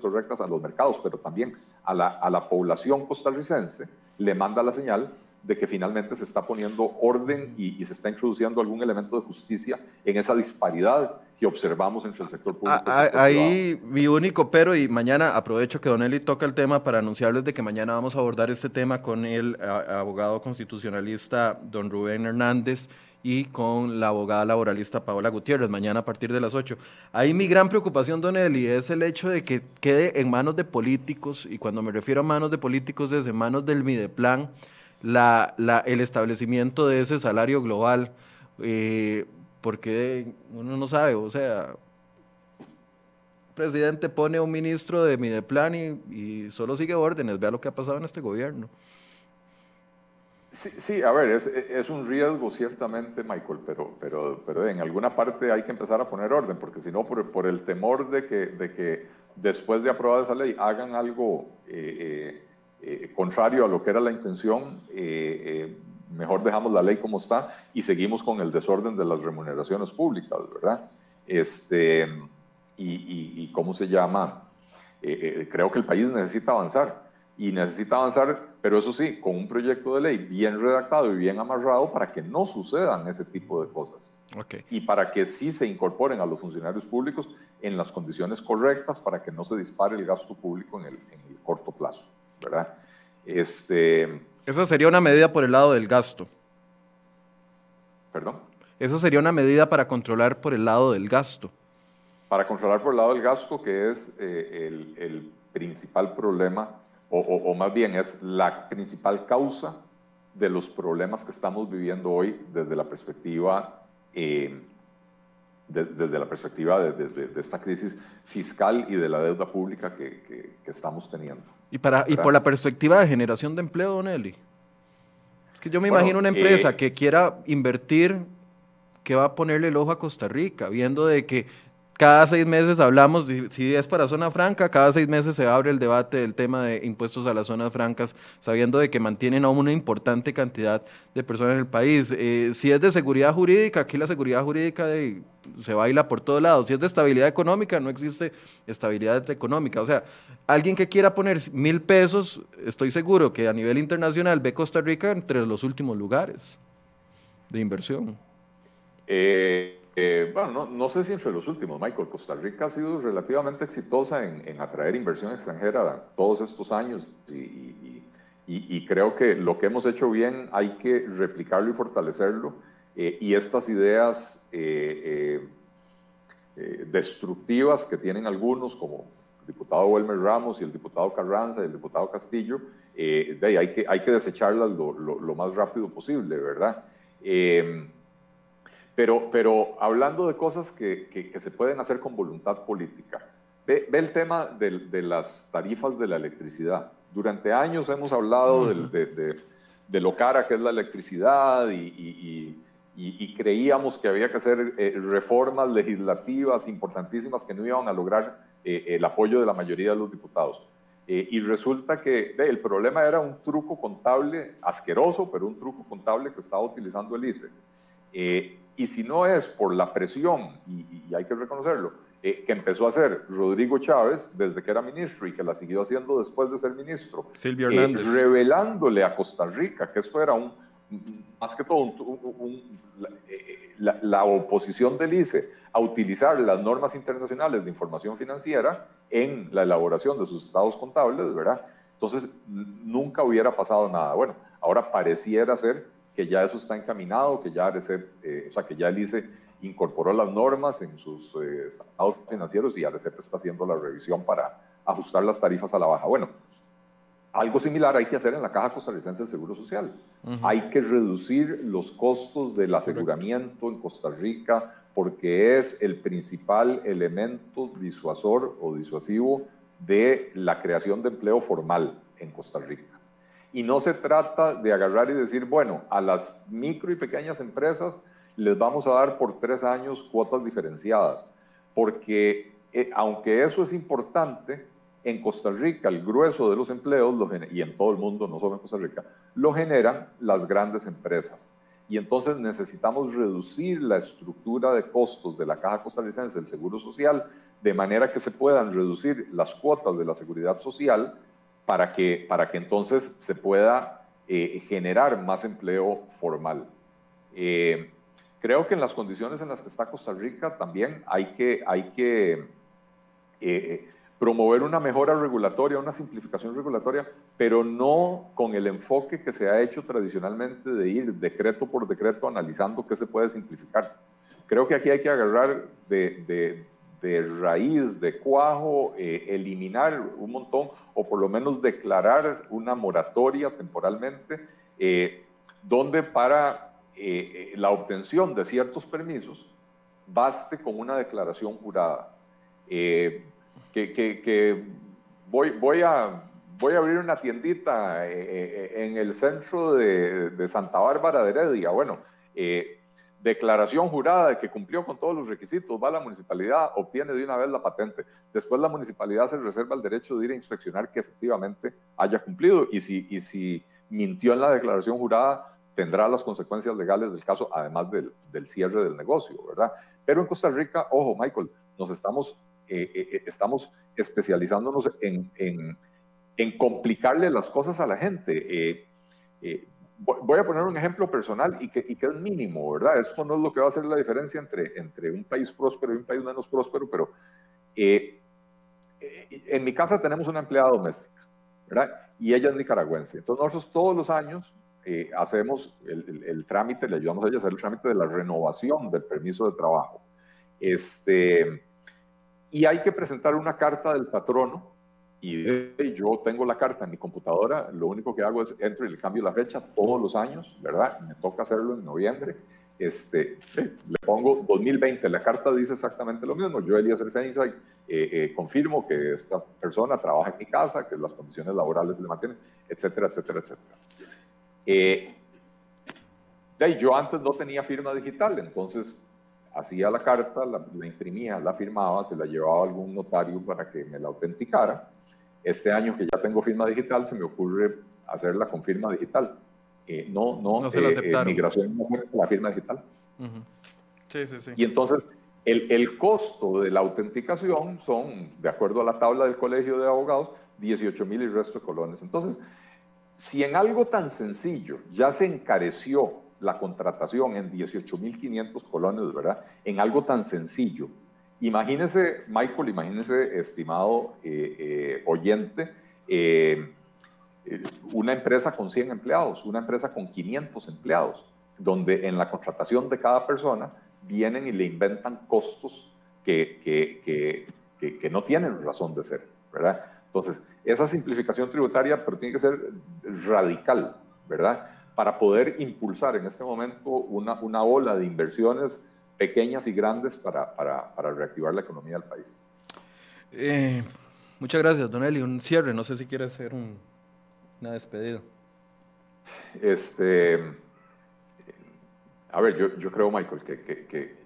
correctas a los mercados, pero también a la, a la población costarricense le manda la señal de que finalmente se está poniendo orden y, se está introduciendo algún elemento de justicia en esa disparidad que observamos entre el sector público. y el ah, sector ahí mi único pero, y mañana aprovecho que Don Eli toca el tema para anunciarles de que mañana vamos a abordar este tema con el abogado constitucionalista Don Rubén Hernández y con la abogada laboralista Paola Gutiérrez, mañana a partir de las 8. Ahí mi gran preocupación, Don Eli, es el hecho de que quede en manos de políticos, y cuando me refiero a manos de políticos es en manos del Mideplan, la, la, el establecimiento de ese salario global, eh, porque uno no sabe, o sea, el presidente pone un ministro de Mideplan y, y solo sigue órdenes, vea lo que ha pasado en este gobierno. Sí, sí, a ver, es, es, un riesgo ciertamente, Michael, pero, pero, pero en alguna parte hay que empezar a poner orden, porque si no, por, por, el temor de que, de que después de aprobada esa ley hagan algo eh, eh, eh, contrario a lo que era la intención, mejor dejamos la ley como está y seguimos con el desorden de las remuneraciones públicas, ¿verdad? Este, y, y, y ¿cómo se llama? creo que el país necesita avanzar y necesita avanzar, pero eso sí, con un proyecto de ley bien redactado y bien amarrado para que no sucedan ese tipo de cosas. Okay. Y para que sí se incorporen a los funcionarios públicos en las condiciones correctas para que no se dispare el gasto público en el, en ¿verdad? Este, Esa sería una medida por el lado del gasto. ¿Perdón? Esa sería una medida para controlar por el lado del gasto. Para controlar por el lado del gasto, que es eh, el, el principal problema o, más bien es la principal causa de los problemas que estamos viviendo hoy desde la perspectiva, eh, desde la perspectiva de, esta crisis fiscal y de la deuda pública que, estamos teniendo. Y, para, y por la perspectiva de generación de empleo, Don Eli. Es que yo me imagino una empresa eh, que quiera invertir, que va a ponerle el ojo a Costa Rica, viendo de que cada seis meses hablamos, si es para zona franca, cada seis meses se abre el debate del tema de impuestos a las zonas francas, sabiendo de que mantienen a una importante cantidad de personas en el país. Eh, si es de seguridad jurídica, aquí la seguridad jurídica se baila por todos lados. Si es de estabilidad económica, no existe estabilidad económica. O sea, alguien que quiera poner mil pesos, estoy seguro que a nivel internacional ve Costa Rica entre los últimos lugares de inversión. Eh eh, bueno, no, sé si entre los últimos, Michael, Costa Rica ha sido relativamente exitosa en, atraer inversión extranjera todos estos años y, creo que lo que hemos hecho bien hay que replicarlo y fortalecerlo eh, y estas ideas eh, destructivas que tienen algunos como el diputado Wilmer Ramos y el diputado Carranza y el diputado Castillo, de hay, que, hay que desecharlas lo, lo, más rápido posible, ¿verdad? Pero, pero hablando de cosas que, que, se pueden hacer con voluntad política, ve, ve el tema de, de, las tarifas de la electricidad. Durante años hemos hablado de, de, de, lo cara que es la electricidad y, y, y, creíamos que había que hacer eh, reformas legislativas importantísimas que no iban a lograr eh, el apoyo de la mayoría de los diputados. Eh, y resulta que el problema era un truco contable asqueroso, pero un truco contable que estaba utilizando el ICE. Y si no es por la presión, y, hay que reconocerlo, eh, que empezó a hacer Rodrigo Chávez desde que era ministro y que la siguió haciendo después de ser ministro, Silvio eh, Hernández. revelándole a Costa Rica que esto era un, más que todo, eh, la, la, oposición del ICE a utilizar las normas internacionales de información financiera en la elaboración de sus estados contables, ¿verdad? Entonces, nunca hubiera pasado nada. Bueno, ahora pareciera ser que ya eso está encaminado, que ya, eh, o sea, que ya el ICE incorporó las normas en sus eh, estados financieros y ARECEP está haciendo la revisión para ajustar las tarifas a la baja. Bueno, algo similar hay que hacer en la Caja Costarricense del Seguro Social. Hay que reducir los costos del aseguramiento en Costa Rica porque es el principal elemento disuasor o disuasivo de la creación de empleo formal en Costa Rica. Y no se trata de agarrar y decir, bueno, a las micro y pequeñas empresas les vamos a dar por tres años cuotas diferenciadas, porque eh, aunque eso es importante, en Costa Rica el grueso de los empleos, y en todo el mundo, no solo en Costa Rica, lo generan las grandes empresas. Y entonces necesitamos reducir la estructura de costos de la Caja Costarricense del Seguro Social de manera que se puedan reducir las cuotas de la seguridad social para que, para que entonces se pueda generar más empleo formal. creo que en las condiciones en las que está Costa Rica también hay que, hay que promover una mejora regulatoria, una simplificación regulatoria, pero no con el enfoque que se ha hecho tradicionalmente de ir decreto por decreto analizando qué se puede simplificar. Creo que aquí hay que agarrar de, raíz, de cuajo, eh, eliminar un montón o por lo menos declarar una moratoria temporalmente, eh, donde para eh, la obtención de ciertos permisos baste con una declaración jurada que, voy, voy, a, voy a abrir una tiendita eh, eh, en el centro de, Santa Bárbara de Heredia. Bueno, eh, declaración jurada de que cumplió con todos los requisitos, va a la municipalidad, obtiene de una vez la patente. Después la municipalidad se reserva el derecho de ir a inspeccionar que efectivamente haya cumplido y si, y si mintió en la declaración jurada, tendrá las consecuencias legales del caso, además del, cierre del negocio, ¿verdad? Pero en Costa Rica, ojo, Michael, nos estamos eh, eh, eh, estamos especializándonos en, en, complicarle las cosas a la gente. Voy a poner un ejemplo personal y que, y que, es mínimo, ¿verdad? Esto no es lo que va a hacer la diferencia entre, entre un país próspero y un país menos próspero, pero en mi casa tenemos una empleada doméstica, ¿verdad? Y ella es nicaragüense. Entonces nosotros todos los años hacemos el, el, trámite, le ayudamos a ella a hacer el trámite de la renovación del permiso de trabajo. Este, y hay que presentar una carta del patrono y yo tengo la carta en mi computadora, lo único que hago es entro y le cambio la fecha todos los años, ¿verdad? Me toca hacerlo en noviembre. Este, le pongo 2020, la carta dice exactamente lo mismo. Yo, Elías Feinstein, eh, eh, confirmo que esta persona trabaja en mi casa, que las condiciones laborales le mantienen, etcétera, etcétera, etcétera. Eh, yo antes no tenía firma digital, entonces hacía la carta, la, imprimía, la firmaba, se la llevaba a algún notario para que me la autenticara. Este año que ya tengo firma digital, se me ocurre hacerla con firma digital. Eh, no, no, no se la eh, eh migración no la firma digital. Sí, sí, sí. Y entonces, el, el, costo de la autenticación son, de acuerdo a la tabla del Colegio de Abogados, 18 mil y resto de colones. Entonces, si en algo tan sencillo ya se encareció la contratación en 18.500 colones, ¿verdad? En algo tan sencillo. Imagínese, Michael, imagínese, estimado eh, eh, oyente, eh, una empresa con 100 empleados, una empresa con 500 empleados, donde en la contratación de cada persona vienen y le inventan costos que, que, que, que no tienen razón de ser, ¿verdad? Entonces, esa simplificación tributaria, pero tiene que ser radical, ¿verdad? para poder impulsar en este momento una, una ola de inversiones pequeñas y grandes para, para, para reactivar la economía del país. Eh, muchas gracias, Don Eli. Un cierre, no sé si quiere hacer un, una despedida. Este, a ver, yo, yo creo, Michael, que, que, que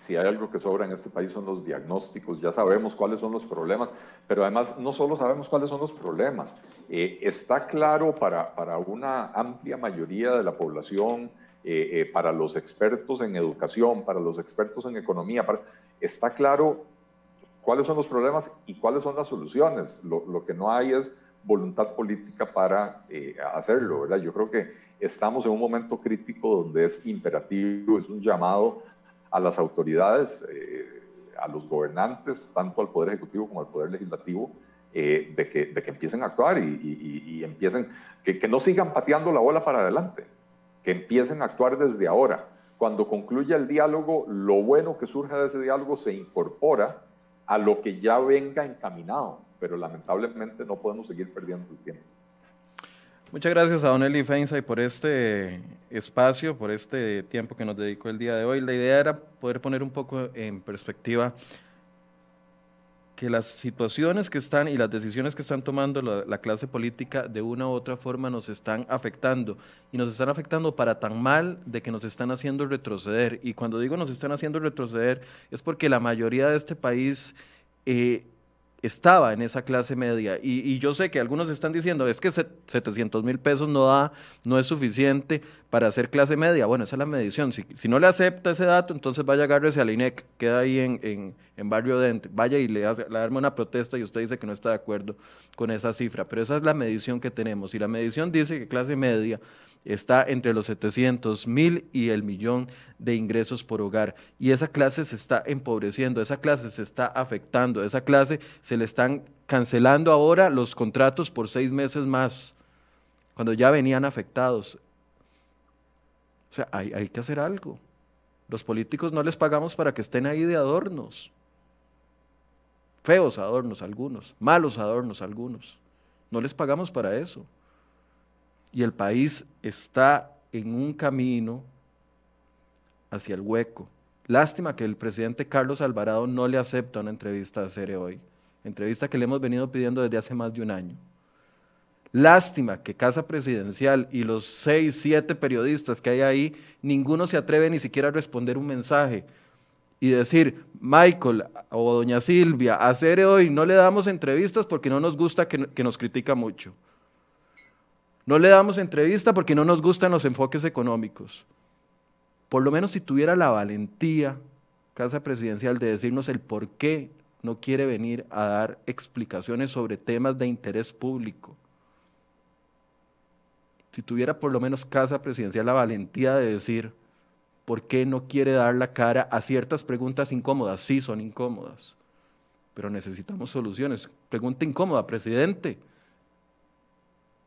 si hay algo que sobra en este país son los diagnósticos, ya sabemos cuáles son los problemas, pero además no solo sabemos cuáles son los problemas, eh, está claro para, para, una amplia mayoría de la población, eh, eh, para los expertos en educación, para los expertos en economía, para, está claro cuáles son los problemas y cuáles son las soluciones. Lo, lo que no hay es voluntad política para hacerlo, ¿verdad? Yo creo que estamos en un momento crítico donde es imperativo, es un llamado a las autoridades, eh, a los gobernantes, tanto al Poder Ejecutivo como al Poder Legislativo, eh, de, que, de, que, empiecen a actuar y, empiecen, que, que, no sigan pateando la bola para adelante, que empiecen a actuar desde ahora. Cuando concluya el diálogo, lo bueno que surja de ese diálogo se incorpora a lo que ya venga encaminado, pero lamentablemente no podemos seguir perdiendo el tiempo. Muchas gracias a Don Eli Feinsay por este espacio, por este tiempo que nos dedicó el día de hoy. La idea era poder poner un poco en perspectiva que las situaciones que están y las decisiones que están tomando la, clase política de una u otra forma nos están afectando y nos están afectando para tan mal de que nos están haciendo retroceder. Y cuando digo nos están haciendo retroceder es porque la mayoría de este país... Eh, estaba en esa clase media. Y, yo sé que algunos están diciendo, es que 700 mil pesos no da, no es suficiente para hacer clase media. Bueno, esa es la medición. Si, no le acepta ese dato, entonces vaya agárrese al INEC, queda ahí en, en, Barrio Dente, vaya y le, hace, le una protesta y usted dice que no está de acuerdo con esa cifra. Pero esa es la medición que tenemos. Y la medición dice que clase media está entre los 700 mil y el millón de ingresos por hogar. Y esa clase se está empobreciendo, esa clase se está afectando, esa clase se le están cancelando ahora los contratos por seis meses más, cuando ya venían afectados. O sea, hay, hay que hacer algo. Los políticos no les pagamos para que estén ahí de adornos. Feos adornos algunos, malos adornos algunos. No les pagamos para eso y el país está en un camino hacia el hueco. Lástima que el presidente Carlos Alvarado no le acepta una entrevista a Cere hoy, entrevista que le hemos venido pidiendo desde hace más de un año. Lástima que Casa Presidencial y los seis, siete periodistas que hay ahí, ninguno se atreve ni siquiera a responder un mensaje y decir, Michael o doña Silvia, a Cere hoy no le damos entrevistas porque no nos gusta que nos critica mucho. No le damos entrevista porque no nos gustan los enfoques económicos. Por lo menos si tuviera la valentía, Casa Presidencial, de decirnos el por qué no quiere venir a dar explicaciones sobre temas de interés público. Si tuviera por lo menos Casa Presidencial la valentía de decir por qué no quiere dar la cara a ciertas preguntas incómodas. Sí, son incómodas, pero necesitamos soluciones. Pregunta incómoda, presidente.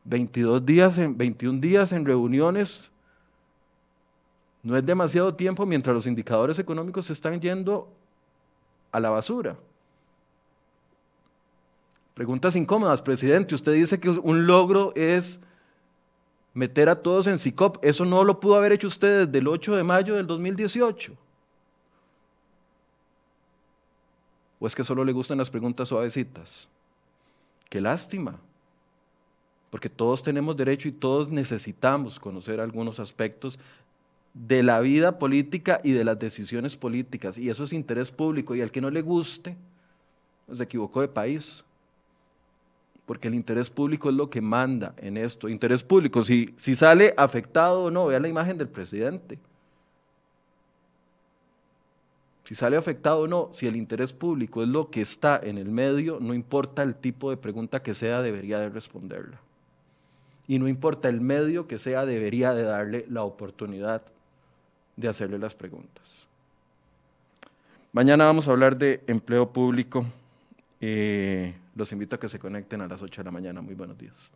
22 días, en, 21 días en reuniones no es demasiado tiempo mientras los indicadores económicos se están yendo a la basura. Preguntas incómodas, presidente. Usted dice que un logro es meter a todos en SICOP. Eso no lo pudo haber hecho usted desde el 8 de mayo del 2018. ¿O es que solo le gustan las preguntas suavecitas? Qué lástima porque todos tenemos derecho y todos necesitamos conocer algunos aspectos de la vida política y de las decisiones políticas, y eso es interés público, y al que no le guste, se equivocó de país, porque el interés público es lo que manda en esto. Interés público, si, si sale afectado o no, vea la imagen del presidente. Si sale afectado o no, si el interés público es lo que está en el medio, no importa el tipo de pregunta que sea, debería de responderla y no importa el medio que sea, debería de darle la oportunidad de hacerle las preguntas. Mañana vamos a hablar de empleo público. Eh, los invito a que se conecten a las 8 de la mañana. Muy buenos días.